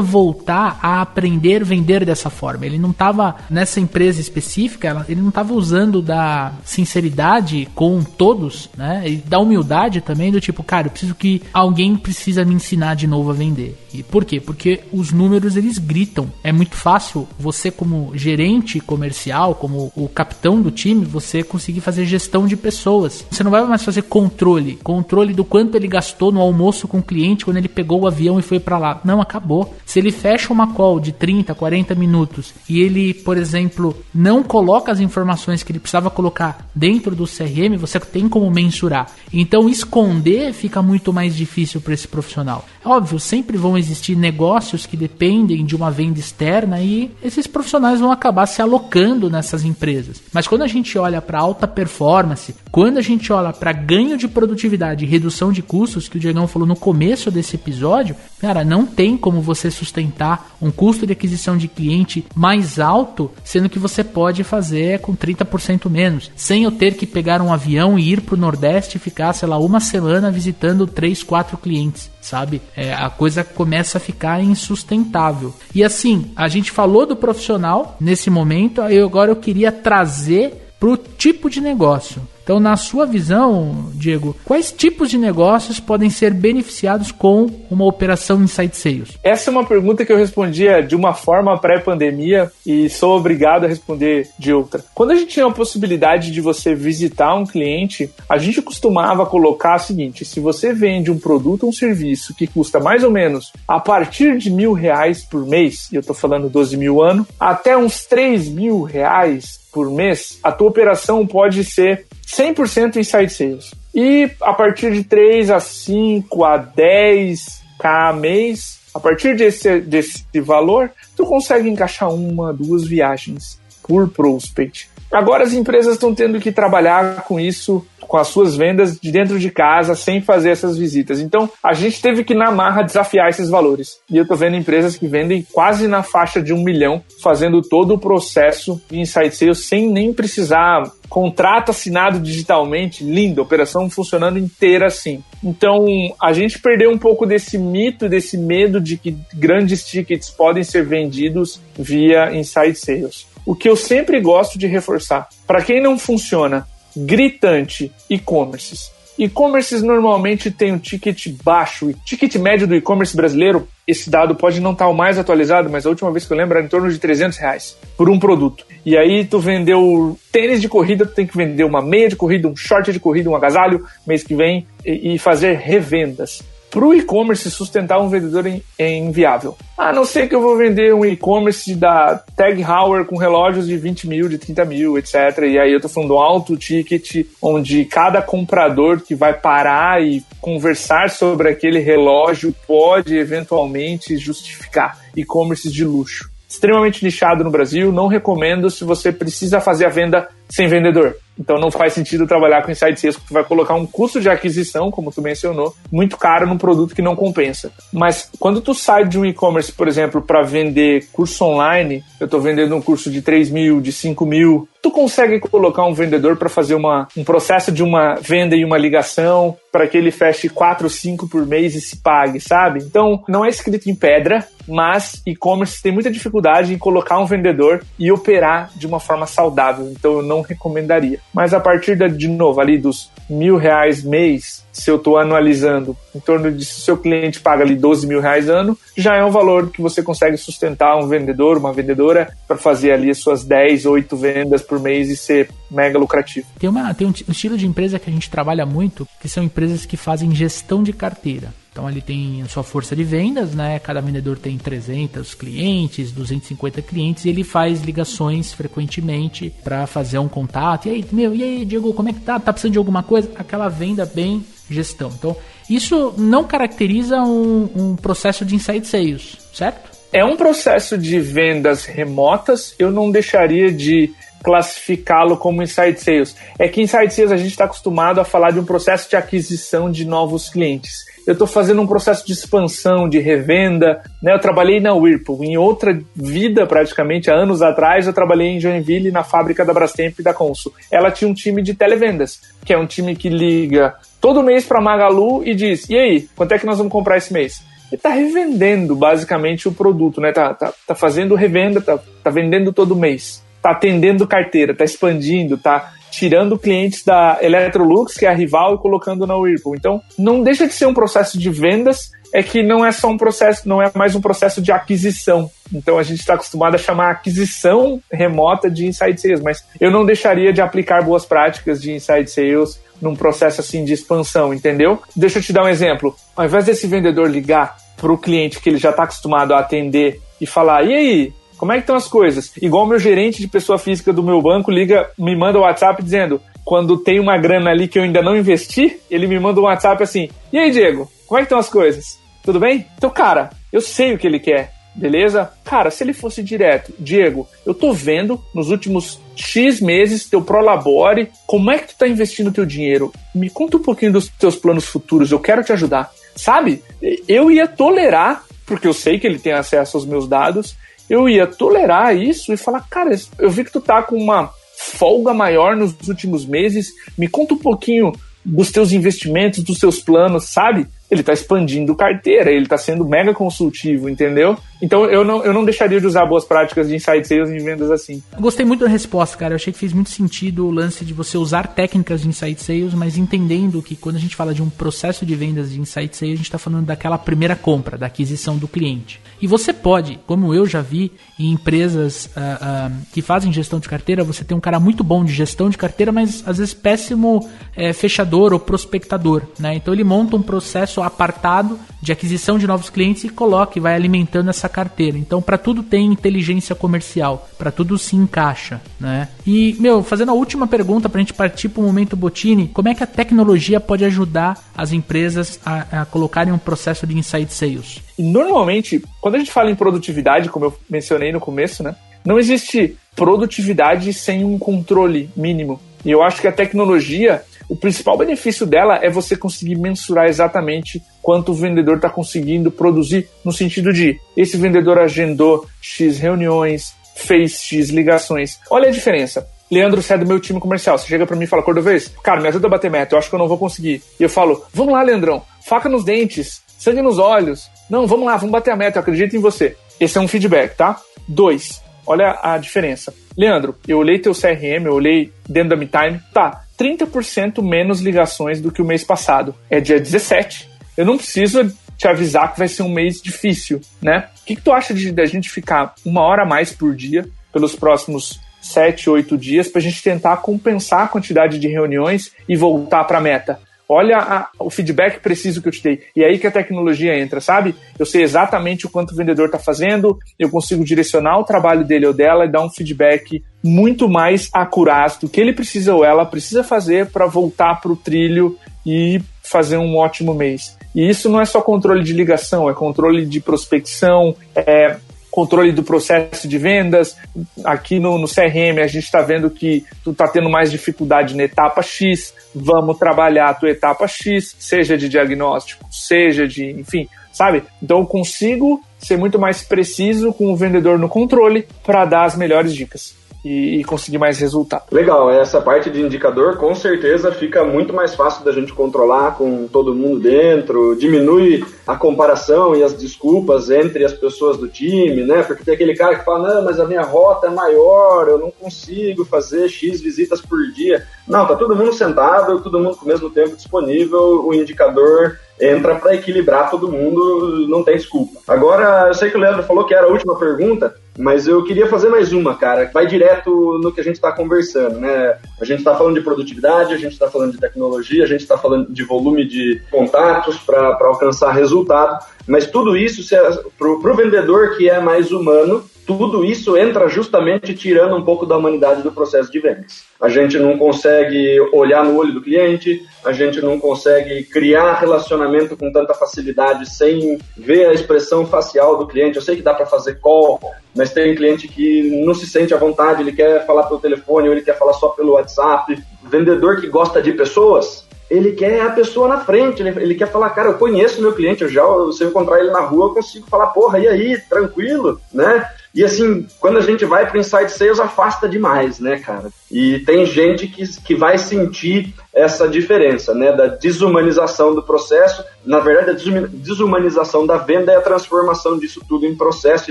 voltar a aprender vender dessa forma. Ele não estava nessa empresa específica, ele não estava usando da sinceridade com todos, né? E da humildade também do tipo, cara, eu preciso que alguém precisa me ensinar de novo a vender. E por quê? Porque os números eles gritam. É muito fácil você como gerente comercial, como o capitão do time, você conseguir fazer gestão de pessoas. Você não vai mais fazer controle, controle do quanto ele gastou no almoço com o cliente quando ele pegou o avião e foi para lá. Não, acabou. Se ele fecha uma call de 30, 40 minutos e ele, por exemplo, não coloca as informações que ele precisava colocar dentro do CRM, você tem como mensurar. Então esconder fica muito mais difícil para esse profissional. Óbvio, sempre vão existir negócios que dependem de uma venda externa e esses profissionais vão acabar se alocando nessas empresas. Mas quando a gente olha para alta performance, quando a gente olha para ganho de produtividade e redução de custos, que o Diegão falou no começo desse episódio, cara, não tem como você sustentar um custo de aquisição de cliente mais alto, sendo que você pode fazer com 30% menos, sem eu ter que pegar um avião e ir para o Nordeste e ficar, sei lá, uma semana visitando 3, 4 clientes sabe? É, a coisa começa a ficar insustentável. E assim, a gente falou do profissional nesse momento, aí agora eu queria trazer para o tipo de negócio. Então, na sua visão, Diego, quais tipos de negócios podem ser beneficiados com uma operação Inside Sales? Essa é uma pergunta que eu respondia de uma forma pré-pandemia e sou obrigado a responder de outra. Quando a gente tinha a possibilidade de você visitar um cliente, a gente costumava colocar o seguinte: se você vende um produto ou um serviço que custa mais ou menos a partir de mil reais por mês, e eu estou falando 12 mil ano, até uns 3 mil reais por mês, a tua operação pode ser 100% inside sales. E a partir de 3 a 5 a 10 k mês, a partir desse, desse valor, tu consegue encaixar uma, duas viagens por prospect. Agora as empresas estão tendo que trabalhar com isso com as suas vendas de dentro de casa, sem fazer essas visitas. Então, a gente teve que, na marra, desafiar esses valores. E eu tô vendo empresas que vendem quase na faixa de um milhão, fazendo todo o processo de Inside Sales sem nem precisar contrato assinado digitalmente, lindo, operação funcionando inteira assim. Então, a gente perdeu um pouco desse mito, desse medo de que grandes tickets podem ser vendidos via inside sales. O que eu sempre gosto de reforçar, para quem não funciona gritante e-commerces. E-commerces normalmente tem um ticket baixo. E ticket médio do e-commerce brasileiro, esse dado pode não estar o mais atualizado, mas a última vez que eu lembro era em torno de 300 reais por um produto. E aí tu vendeu tênis de corrida, tu tem que vender uma meia de corrida, um short de corrida, um agasalho mês que vem e fazer revendas para o e-commerce sustentar um vendedor é inviável. A não ser que eu vou vender um e-commerce da Tag Heuer com relógios de 20 mil, de 30 mil, etc. E aí eu estou falando um alto ticket, onde cada comprador que vai parar e conversar sobre aquele relógio pode eventualmente justificar e-commerce de luxo. Extremamente nichado no Brasil, não recomendo se você precisa fazer a venda sem vendedor. Então não faz sentido trabalhar com inside sales, porque tu vai colocar um custo de aquisição, como tu mencionou, muito caro num produto que não compensa. Mas quando tu sai de um e-commerce, por exemplo, para vender curso online, eu estou vendendo um curso de 3 mil, de 5 mil, tu consegue colocar um vendedor para fazer uma, um processo de uma venda e uma ligação para que ele feche 4, 5 por mês e se pague, sabe? Então não é escrito em pedra, mas e-commerce tem muita dificuldade em colocar um vendedor e operar de uma forma saudável. Então eu não recomendaria. Mas a partir de, de novo, ali dos mil reais mês, se eu estou anualizando em torno de se seu cliente paga ali 12 mil reais ano, já é um valor que você consegue sustentar um vendedor, uma vendedora, para fazer ali as suas 10, 8 vendas por mês e ser mega lucrativo. Tem, uma, tem um estilo de empresa que a gente trabalha muito, que são empresas que fazem gestão de carteira. Então ele tem a sua força de vendas, né? Cada vendedor tem 300 clientes, 250 clientes e ele faz ligações frequentemente para fazer um contato. E aí, meu, e aí, Diego, como é que tá? Tá precisando de alguma coisa? Aquela venda bem gestão. Então, isso não caracteriza um, um processo de inside sales, certo? É um processo de vendas remotas. Eu não deixaria de classificá-lo como inside sales. É que inside sales a gente está acostumado a falar de um processo de aquisição de novos clientes eu estou fazendo um processo de expansão, de revenda. Né? Eu trabalhei na Whirlpool. Em outra vida, praticamente, há anos atrás, eu trabalhei em Joinville, na fábrica da Brastemp e da Consul. Ela tinha um time de televendas, que é um time que liga todo mês para Magalu e diz: e aí, quanto é que nós vamos comprar esse mês? E está revendendo basicamente o produto, né? Tá, tá, tá fazendo revenda, tá, tá vendendo todo mês, tá atendendo carteira, tá expandindo, tá tirando clientes da Electrolux, que é a rival, e colocando na Whirlpool. Então, não deixa de ser um processo de vendas, é que não é só um processo, não é mais um processo de aquisição. Então a gente está acostumado a chamar aquisição remota de inside sales, mas eu não deixaria de aplicar boas práticas de inside sales num processo assim de expansão, entendeu? Deixa eu te dar um exemplo. Ao invés desse vendedor ligar para o cliente que ele já está acostumado a atender e falar: e aí, como é que estão as coisas? Igual meu gerente de pessoa física do meu banco liga, me manda o WhatsApp dizendo, quando tem uma grana ali que eu ainda não investi, ele me manda um WhatsApp assim: "E aí, Diego, como é que estão as coisas? Tudo bem?" Então, cara, eu sei o que ele quer. beleza? Cara, se ele fosse direto, Diego, eu tô vendo nos últimos X meses teu Prolabore, como é que tu tá investindo teu dinheiro? Me conta um pouquinho dos teus planos futuros, eu quero te ajudar. Sabe? Eu ia tolerar, porque eu sei que ele tem acesso aos meus dados, eu ia tolerar isso e falar, cara, eu vi que tu tá com uma folga maior nos últimos meses, me conta um pouquinho dos teus investimentos, dos seus planos, sabe? Ele está expandindo carteira, ele está sendo mega consultivo, entendeu? Então eu não, eu não deixaria de usar boas práticas de inside sales em vendas assim. Gostei muito da resposta, cara. Eu achei que fez muito sentido o lance de você usar técnicas de inside sales, mas entendendo que quando a gente fala de um processo de vendas de inside sales, a gente está falando daquela primeira compra, da aquisição do cliente. E você pode, como eu já vi em empresas uh, uh, que fazem gestão de carteira, você tem um cara muito bom de gestão de carteira, mas às vezes péssimo é, fechador ou prospectador. Né? Então ele monta um processo apartado de aquisição de novos clientes e coloca e vai alimentando essa carteira. Então, para tudo tem inteligência comercial, para tudo se encaixa, né? E, meu, fazendo a última pergunta para a gente partir para o momento Botini, como é que a tecnologia pode ajudar as empresas a, a colocarem um processo de inside sales? Normalmente, quando a gente fala em produtividade, como eu mencionei no começo, né? Não existe produtividade sem um controle mínimo. E eu acho que a tecnologia o principal benefício dela é você conseguir mensurar exatamente quanto o vendedor está conseguindo produzir, no sentido de esse vendedor agendou X reuniões, fez X ligações. Olha a diferença. Leandro, você é do meu time comercial. Você chega para mim e fala, Cordovez, cara, me ajuda a bater meta, eu acho que eu não vou conseguir. E eu falo, vamos lá, Leandrão, faca nos dentes, sangue nos olhos. Não, vamos lá, vamos bater a meta, eu acredito em você. Esse é um feedback, tá? Dois, olha a diferença. Leandro, eu olhei teu CRM, eu olhei dentro da MeTime, tá, 30% menos ligações do que o mês passado. É dia 17. Eu não preciso te avisar que vai ser um mês difícil, né? O que, que tu acha de, de a gente ficar uma hora a mais por dia pelos próximos 7, 8 dias para a gente tentar compensar a quantidade de reuniões e voltar para a meta? Olha a, o feedback preciso que eu te dei. E é aí que a tecnologia entra, sabe? Eu sei exatamente o quanto o vendedor está fazendo, eu consigo direcionar o trabalho dele ou dela e dar um feedback muito mais acurado do que ele precisa ou ela precisa fazer para voltar para o trilho e fazer um ótimo mês. E isso não é só controle de ligação, é controle de prospecção, é controle do processo de vendas. Aqui no, no CRM a gente está vendo que tu está tendo mais dificuldade na etapa X, vamos trabalhar a tua etapa X, seja de diagnóstico, seja de, enfim, sabe? Então eu consigo ser muito mais preciso com o vendedor no controle para dar as melhores dicas e, e, conseguir mais resultado. Legal, essa parte de indicador com certeza fica muito mais fácil da gente controlar com todo mundo dentro, diminui a comparação e as desculpas entre as pessoas do time, né? Porque tem aquele cara que fala, não, mas a minha rota é maior, eu não consigo fazer X visitas por dia. Não, tá todo mundo sentado, todo mundo com o mesmo tempo disponível, o indicador entra para equilibrar todo mundo, não tem desculpa. Agora, eu sei que o Leandro falou que era a última pergunta, mas eu queria fazer mais uma, cara, que vai direto no que a gente está conversando, né? A gente está falando de produtividade, a gente está falando de tecnologia, a gente está falando de volume de contatos para alcançar resultado, mas tudo isso, para o vendedor que é mais humano, tudo isso entra justamente tirando um pouco da humanidade do processo de vendas. A gente não consegue olhar no olho do cliente, a gente não consegue criar relacionamento com tanta facilidade sem ver a expressão facial do cliente. Eu sei que dá para fazer call, mas tem cliente que não se sente à vontade, ele quer falar pelo telefone ou ele quer falar só pelo WhatsApp. Vendedor que gosta de pessoas, ele quer a pessoa na frente, ele, quer falar, cara, eu conheço meu cliente, eu já, se eu encontrar ele na rua, eu consigo falar, porra, e aí, tranquilo, né? E assim, quando a gente vai para o Inside Sales, afasta demais, né, cara? E tem gente que, que vai sentir essa diferença, né, da desumanização do processo. Na verdade, a desumanização da venda é a transformação disso tudo em processo,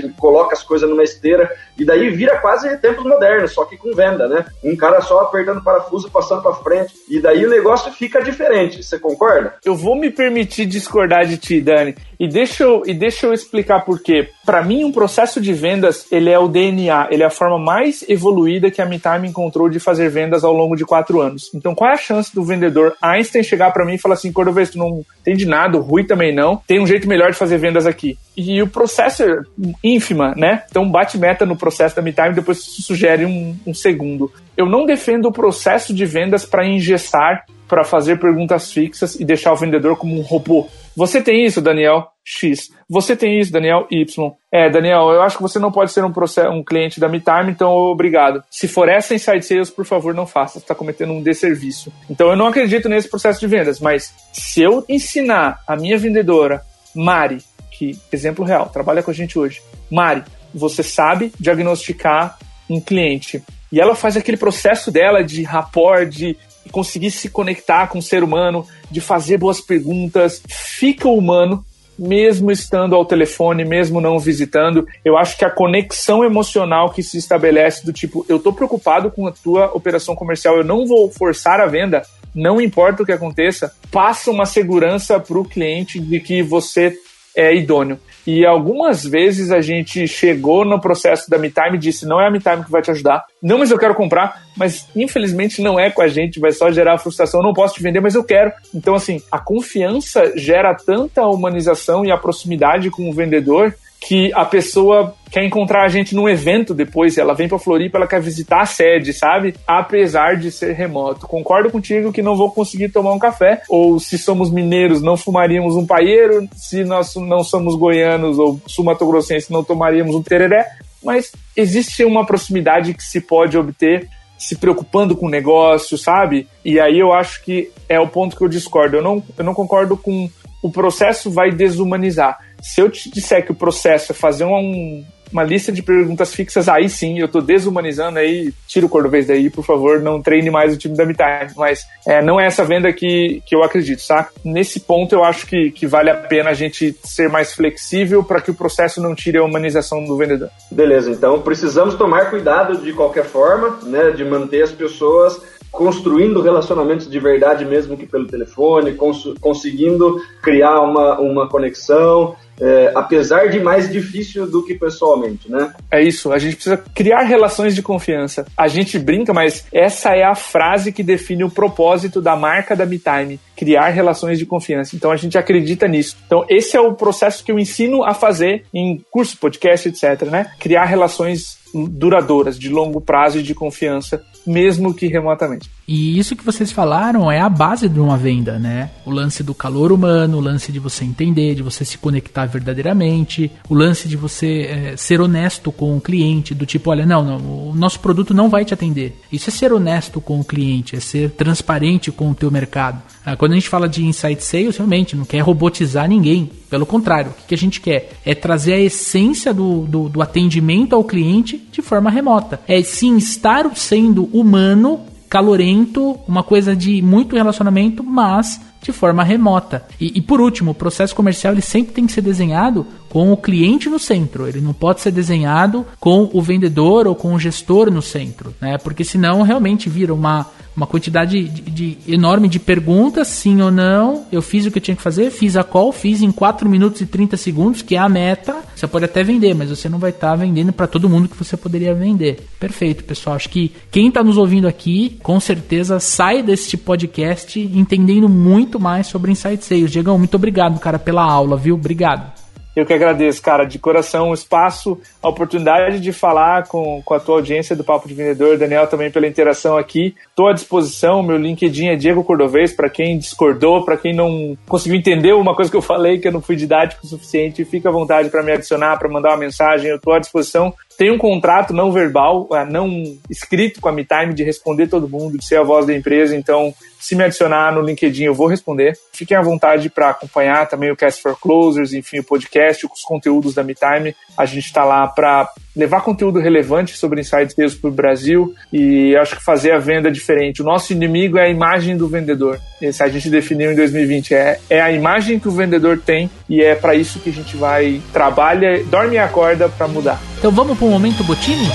ele coloca as coisas numa esteira e daí vira quase tempos modernos, só que com venda, né? Um cara só apertando parafuso, passando para frente, e daí o negócio fica diferente. Você concorda? Eu vou me permitir discordar de ti, Dani, e deixa eu, e deixa eu explicar por quê. Para mim, um processo de vendas, ele é o DNA, ele é a forma mais evoluída que a MeTime encontrou de fazer vendas ao longo de quatro anos. Então, qual é a chance do vendedor Einstein chegar para mim e falar assim, Cordovez, tu não entende nada, o Rui também não, tem um jeito melhor de fazer vendas aqui. E o processo é ínfima, né? Então bate meta no processo da MeTime, depois sugere um, um segundo. Eu não defendo o processo de vendas para engessar para fazer perguntas fixas e deixar o vendedor como um robô. Você tem isso, Daniel? X. Você tem isso, Daniel? Y. É, Daniel, eu acho que você não pode ser um, um cliente da MeTime, então obrigado. Se for essa inside sales, por favor, não faça. Você está cometendo um desserviço. Então eu não acredito nesse processo de vendas, mas se eu ensinar a minha vendedora, Mari, que exemplo real, trabalha com a gente hoje. Mari, você sabe diagnosticar um cliente. E ela faz aquele processo dela de rapport, de conseguir se conectar com o ser humano, de fazer boas perguntas, fica humano, mesmo estando ao telefone, mesmo não visitando. Eu acho que a conexão emocional que se estabelece do tipo, eu tô preocupado com a tua operação comercial, eu não vou forçar a venda, não importa o que aconteça, passa uma segurança para o cliente de que você é idôneo. E algumas vezes a gente chegou no processo da MeTime e disse: não é a MeTime que vai te ajudar. Não, mas eu quero comprar. Mas infelizmente não é com a gente, vai só gerar frustração. Eu não posso te vender, mas eu quero. Então, assim, a confiança gera tanta humanização e a proximidade com o vendedor que a pessoa quer encontrar a gente num evento depois, ela vem para Floripa, ela quer visitar a sede, sabe? Apesar de ser remoto. Concordo contigo que não vou conseguir tomar um café, ou se somos mineiros, não fumaríamos um paieiro, se nós não somos goianos ou sumatogrossenses, não tomaríamos um tereré, mas existe uma proximidade que se pode obter se preocupando com o negócio, sabe? E aí eu acho que é o ponto que eu discordo. Eu não, eu não concordo com o processo vai desumanizar. Se eu te disser que o processo é fazer um, uma lista de perguntas fixas, aí sim, eu estou desumanizando aí, tira o cordovez daí, por favor, não treine mais o time da MeTime. Mas é, não é essa venda que, que eu acredito, tá? Nesse ponto, eu acho que, que vale a pena a gente ser mais flexível para que o processo não tire a humanização do vendedor. Beleza, então precisamos tomar cuidado de qualquer forma, né, de manter as pessoas construindo relacionamentos de verdade mesmo que pelo telefone, cons conseguindo criar uma, uma conexão, é, apesar de mais difícil do que pessoalmente, né? É isso, a gente precisa criar relações de confiança. A gente brinca, mas essa é a frase que define o propósito da marca da MeTime, criar relações de confiança. Então a gente acredita nisso. Então esse é o processo que eu ensino a fazer em curso, podcast, etc, né? Criar relações duradouras, de longo prazo e de confiança, mesmo que remotamente. E isso que vocês falaram é a base de uma venda, né? O lance do calor humano, o lance de você entender, de você se conectar verdadeiramente, o lance de você é, ser honesto com o cliente, do tipo, olha, não, não, o nosso produto não vai te atender. Isso é ser honesto com o cliente, é ser transparente com o teu mercado. Ah, quando a gente fala de insight sales, realmente não quer robotizar ninguém. Pelo contrário, o que a gente quer é trazer a essência do, do, do atendimento ao cliente de forma remota. É sim estar sendo humano calorento, uma coisa de muito relacionamento, mas de forma remota. E, e, por último, o processo comercial ele sempre tem que ser desenhado com o cliente no centro. Ele não pode ser desenhado com o vendedor ou com o gestor no centro, né? Porque senão realmente vira uma uma quantidade de, de, enorme de perguntas, sim ou não. Eu fiz o que eu tinha que fazer, fiz a call, fiz em 4 minutos e 30 segundos, que é a meta. Você pode até vender, mas você não vai estar tá vendendo para todo mundo que você poderia vender. Perfeito, pessoal. Acho que quem está nos ouvindo aqui, com certeza sai deste podcast entendendo muito mais sobre Insight Sales. Diegão, muito obrigado, cara, pela aula, viu? Obrigado. Eu que agradeço, cara, de coração, o espaço, a oportunidade de falar com, com a tua audiência do Papo de Vendedor, Daniel, também pela interação aqui. Estou à disposição, meu LinkedIn é Diego Cordovez, para quem discordou, para quem não conseguiu entender uma coisa que eu falei, que eu não fui didático o suficiente, fica à vontade para me adicionar, para mandar uma mensagem, eu estou à disposição. Tem um contrato não verbal, é, não escrito com a MeTime de responder todo mundo, de ser a voz da empresa. Então, se me adicionar no LinkedIn, eu vou responder. Fiquem à vontade para acompanhar também o Cast for Closers, enfim, o podcast, os conteúdos da MeTime. A gente está lá para levar conteúdo relevante sobre insights deles para o Brasil e acho que fazer a venda diferente. O nosso inimigo é a imagem do vendedor. Esse a gente definiu em 2020. É, é a imagem que o vendedor tem e é para isso que a gente vai, trabalha, dorme e acorda para mudar. Então vamos para o momento Botini?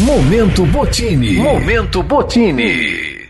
Momento Botini. Momento Botini.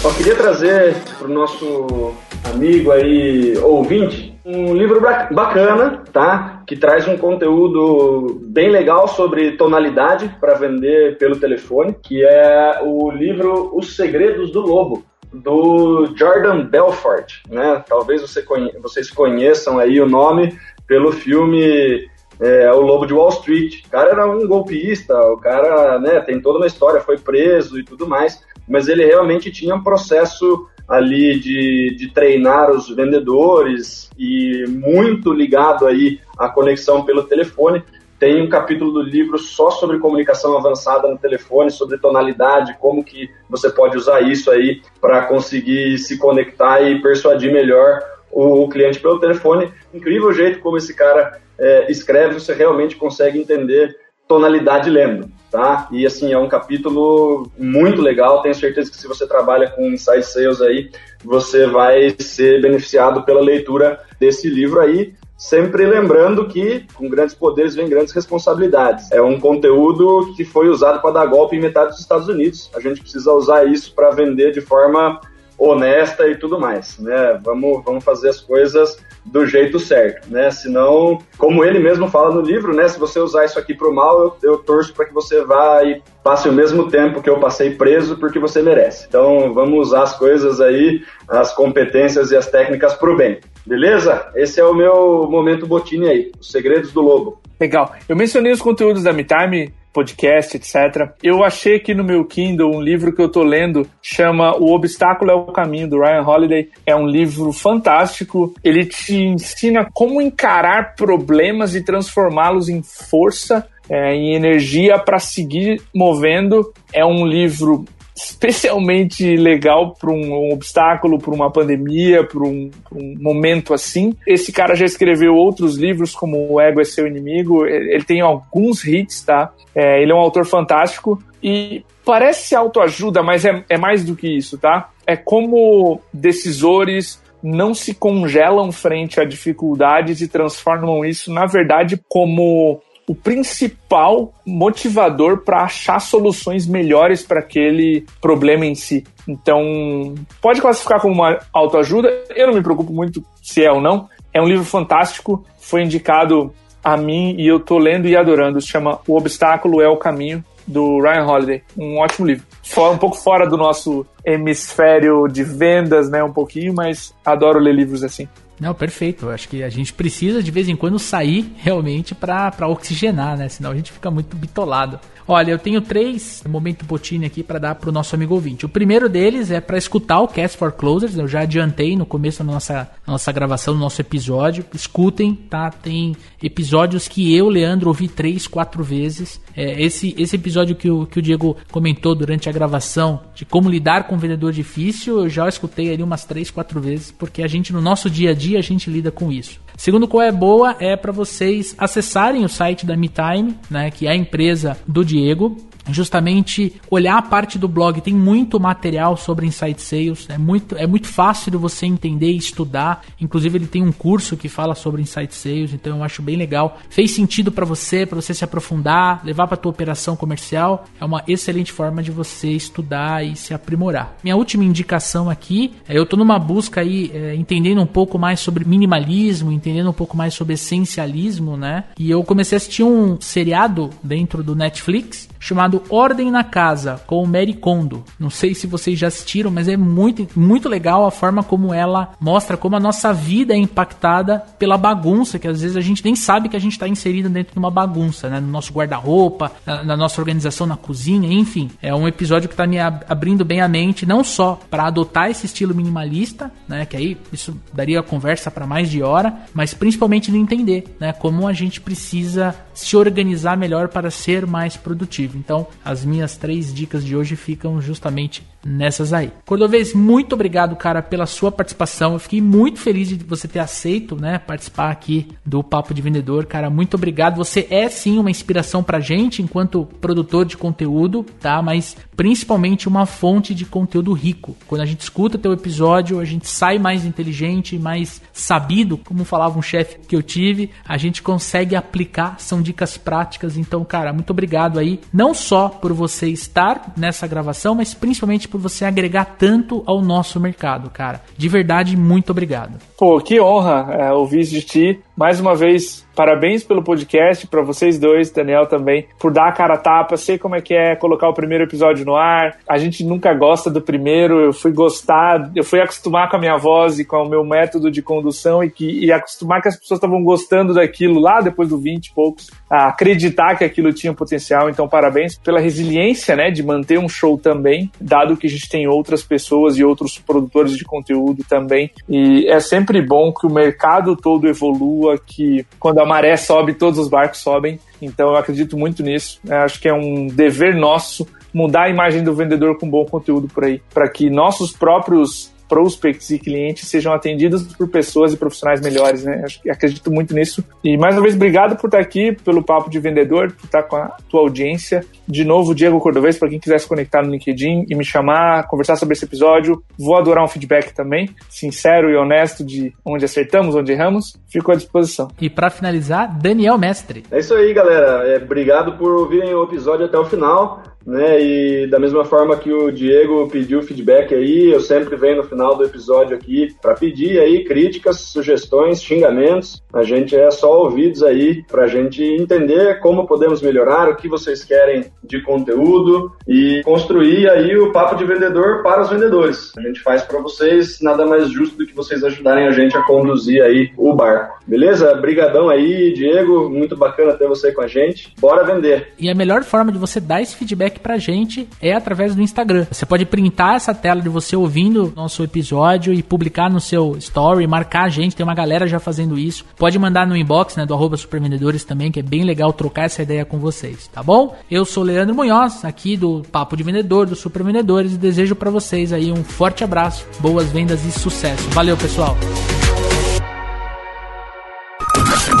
Só queria trazer para o nosso amigo aí, ouvinte, um livro bacana, tá? Que traz um conteúdo bem legal sobre tonalidade para vender pelo telefone, que é o livro Os Segredos do Lobo, do Jordan Belfort, né? Talvez você conhe vocês conheçam aí o nome, pelo filme é, O Lobo de Wall Street. O cara era um golpista, o cara né, tem toda uma história, foi preso e tudo mais, mas ele realmente tinha um processo ali de, de treinar os vendedores e muito ligado aí à conexão pelo telefone. Tem um capítulo do livro só sobre comunicação avançada no telefone, sobre tonalidade, como que você pode usar isso aí para conseguir se conectar e persuadir melhor o, cliente pelo telefone. Incrível o jeito como esse cara é, escreve, você realmente consegue entender tonalidade lendo, tá? E assim, é um capítulo muito legal, tenho certeza que se você trabalha com inside sales aí, você vai ser beneficiado pela leitura desse livro aí, sempre lembrando que com grandes poderes vem grandes responsabilidades. É um conteúdo que foi usado para dar golpe em metade dos Estados Unidos. A gente precisa usar isso para vender de forma honesta e tudo mais, né? Vamos, vamos fazer as coisas do jeito certo, né? Senão, como ele mesmo fala no livro, né? Se você usar isso aqui para o mal, eu, eu torço para que você vá e passe o mesmo tempo que eu passei preso, porque você merece. Então, vamos usar as coisas aí, as competências e as técnicas para o bem. Beleza? Esse é o meu momento botine aí, os segredos do lobo. Legal. Eu mencionei os conteúdos da MeTime, podcast, etc. Eu achei aqui no meu Kindle um livro que eu tô lendo, chama O Obstáculo é o Caminho, do Ryan Holiday. É um livro fantástico. Ele te ensina como encarar problemas e transformá-los em força, é, em energia para seguir movendo. É um livro especialmente legal para um, um, obstáculo, para uma pandemia, para um, um, momento assim. Esse cara já escreveu outros livros, como O Ego é Seu Inimigo. Ele tem alguns hits, tá? É, ele é um autor fantástico e parece autoajuda, mas é, é mais do que isso, tá? É como decisores não se congelam frente a dificuldades e transformam isso, na verdade, como o principal motivador para achar soluções melhores para aquele problema em si. Então, pode classificar como uma autoajuda. Eu não me preocupo muito se é ou não. É um livro fantástico, foi indicado a mim e eu tô lendo e adorando. Se chama O Obstáculo é o Caminho, do Ryan Holiday. Um ótimo livro. Um pouco fora do nosso hemisfério de vendas, né? Um pouquinho, mas adoro ler livros assim. Não, perfeito. Acho que a gente precisa de vez em quando sair realmente para oxigenar, né? Senão a gente fica muito bitolado. Olha, eu tenho três momento botine aqui para dar para o nosso amigo ouvinte. O primeiro deles é para escutar o Cast for Closers. Eu já adiantei no começo da nossa, nossa gravação, do nosso episódio. Escutem, tá? Tem episódios que eu, Leandro, ouvi três, quatro vezes. É, esse, esse episódio que o, que o Diego comentou durante a gravação de como lidar com um vendedor difícil, eu já escutei ali umas três, quatro vezes, porque a gente, no nosso dia a dia, a gente lida com isso. Segundo qual é boa é para vocês acessarem o site da MeTime, né, que é a empresa do Diego, justamente olhar a parte do blog. Tem muito material sobre Insight Sales, é muito, é muito fácil de você entender e estudar. Inclusive, ele tem um curso que fala sobre Insight Sales, então eu acho bem legal. Fez sentido para você, para você se aprofundar, levar para tua operação comercial. É uma excelente forma de você estudar e se aprimorar. Minha última indicação aqui, é, eu estou numa busca aí, é, entendendo um pouco mais sobre minimalismo, entendendo um pouco mais sobre essencialismo, né? E eu comecei a assistir um seriado dentro do Netflix chamado Ordem na Casa, com o Mary Kondo. Não sei se vocês já assistiram, mas é muito, muito legal a forma como ela mostra como a nossa vida é impactada pela bagunça, que às vezes a gente nem sabe que a gente está inserido dentro de uma bagunça, né? No nosso guarda-roupa, na, na, nossa organização na cozinha, enfim. É um episódio que está me abrindo bem a mente, não só para adotar esse estilo minimalista, né? Que aí isso daria conversa para mais de hora, mas principalmente de entender, né? Como a gente precisa se organizar melhor para ser mais produtivo. Então, as minhas três dicas de hoje ficam justamente nessas aí. Cordovez, muito obrigado, cara, pela sua participação. Eu fiquei muito feliz de você ter aceito, né, participar aqui do Papo de Vendedor, cara. Muito obrigado. Você é sim uma inspiração pra gente enquanto produtor de conteúdo, tá? Mas principalmente uma fonte de conteúdo rico. Quando a gente escuta teu episódio, a gente sai mais inteligente, mais sabido, como falava um chefe que eu tive, a gente consegue aplicar, são dicas práticas. Então, cara, muito obrigado aí, não só por você estar nessa gravação, mas principalmente por você agregar tanto ao nosso mercado, cara. De verdade, muito obrigado. Pô, que honra é, ouvir de ti. Mais uma vez, parabéns pelo podcast, para vocês dois, Daniel também, por dar a cara a tapa. Sei como é que é colocar o primeiro episódio no ar. A gente nunca gosta do primeiro. Eu fui gostar, eu fui acostumar com a minha voz e com o meu método de condução e, que, e acostumar que as pessoas estavam gostando daquilo lá depois do 20 e poucos, a acreditar que aquilo tinha potencial. Então, parabéns pela resiliência, né, de manter um show também, dado que a gente tem outras pessoas e outros produtores de conteúdo também. E é sempre bom que o mercado todo evolua, que quando a maré sobe, todos os barcos sobem. Então eu acredito muito nisso. Eu acho que é um dever nosso mudar a imagem do vendedor com bom conteúdo por aí, para que nossos próprios prospects e clientes sejam atendidos por pessoas e profissionais melhores, né? Acredito muito nisso. E mais uma vez, obrigado por estar aqui, pelo papo de vendedor, por estar com a tua audiência. De novo, Diego Cordovez, para quem quiser se conectar no LinkedIn e me chamar, conversar sobre esse episódio. Vou adorar um feedback também, sincero e honesto de onde acertamos, onde erramos. Fico à disposição. E para finalizar, Daniel Mestre. É isso aí, galera. É, obrigado por ouvirem o episódio até o final né? E da mesma forma que o Diego pediu feedback aí, eu sempre venho no final do episódio aqui para pedir aí críticas, sugestões, xingamentos. A gente é só ouvidos aí para a gente entender como podemos melhorar, o que vocês querem de conteúdo e construir aí o papo de vendedor para os vendedores. A gente faz para vocês nada mais justo do que vocês ajudarem a gente a conduzir aí o barco. Beleza? Brigadão aí, Diego. Muito bacana ter você com a gente. Bora vender. E a melhor forma de você dar esse feedback pra gente é através do Instagram. Você pode printar essa tela de você ouvindo nosso episódio e publicar no seu story, marcar a gente, tem uma galera já fazendo isso. Pode mandar no inbox, né, do arroba supervendedores também, que é bem legal trocar essa ideia com vocês, tá bom? Eu sou Leandro Munhoz, aqui do Papo de Vendedor, do Supervendedores, e desejo para vocês aí um forte abraço, boas vendas e sucesso. Valeu, pessoal!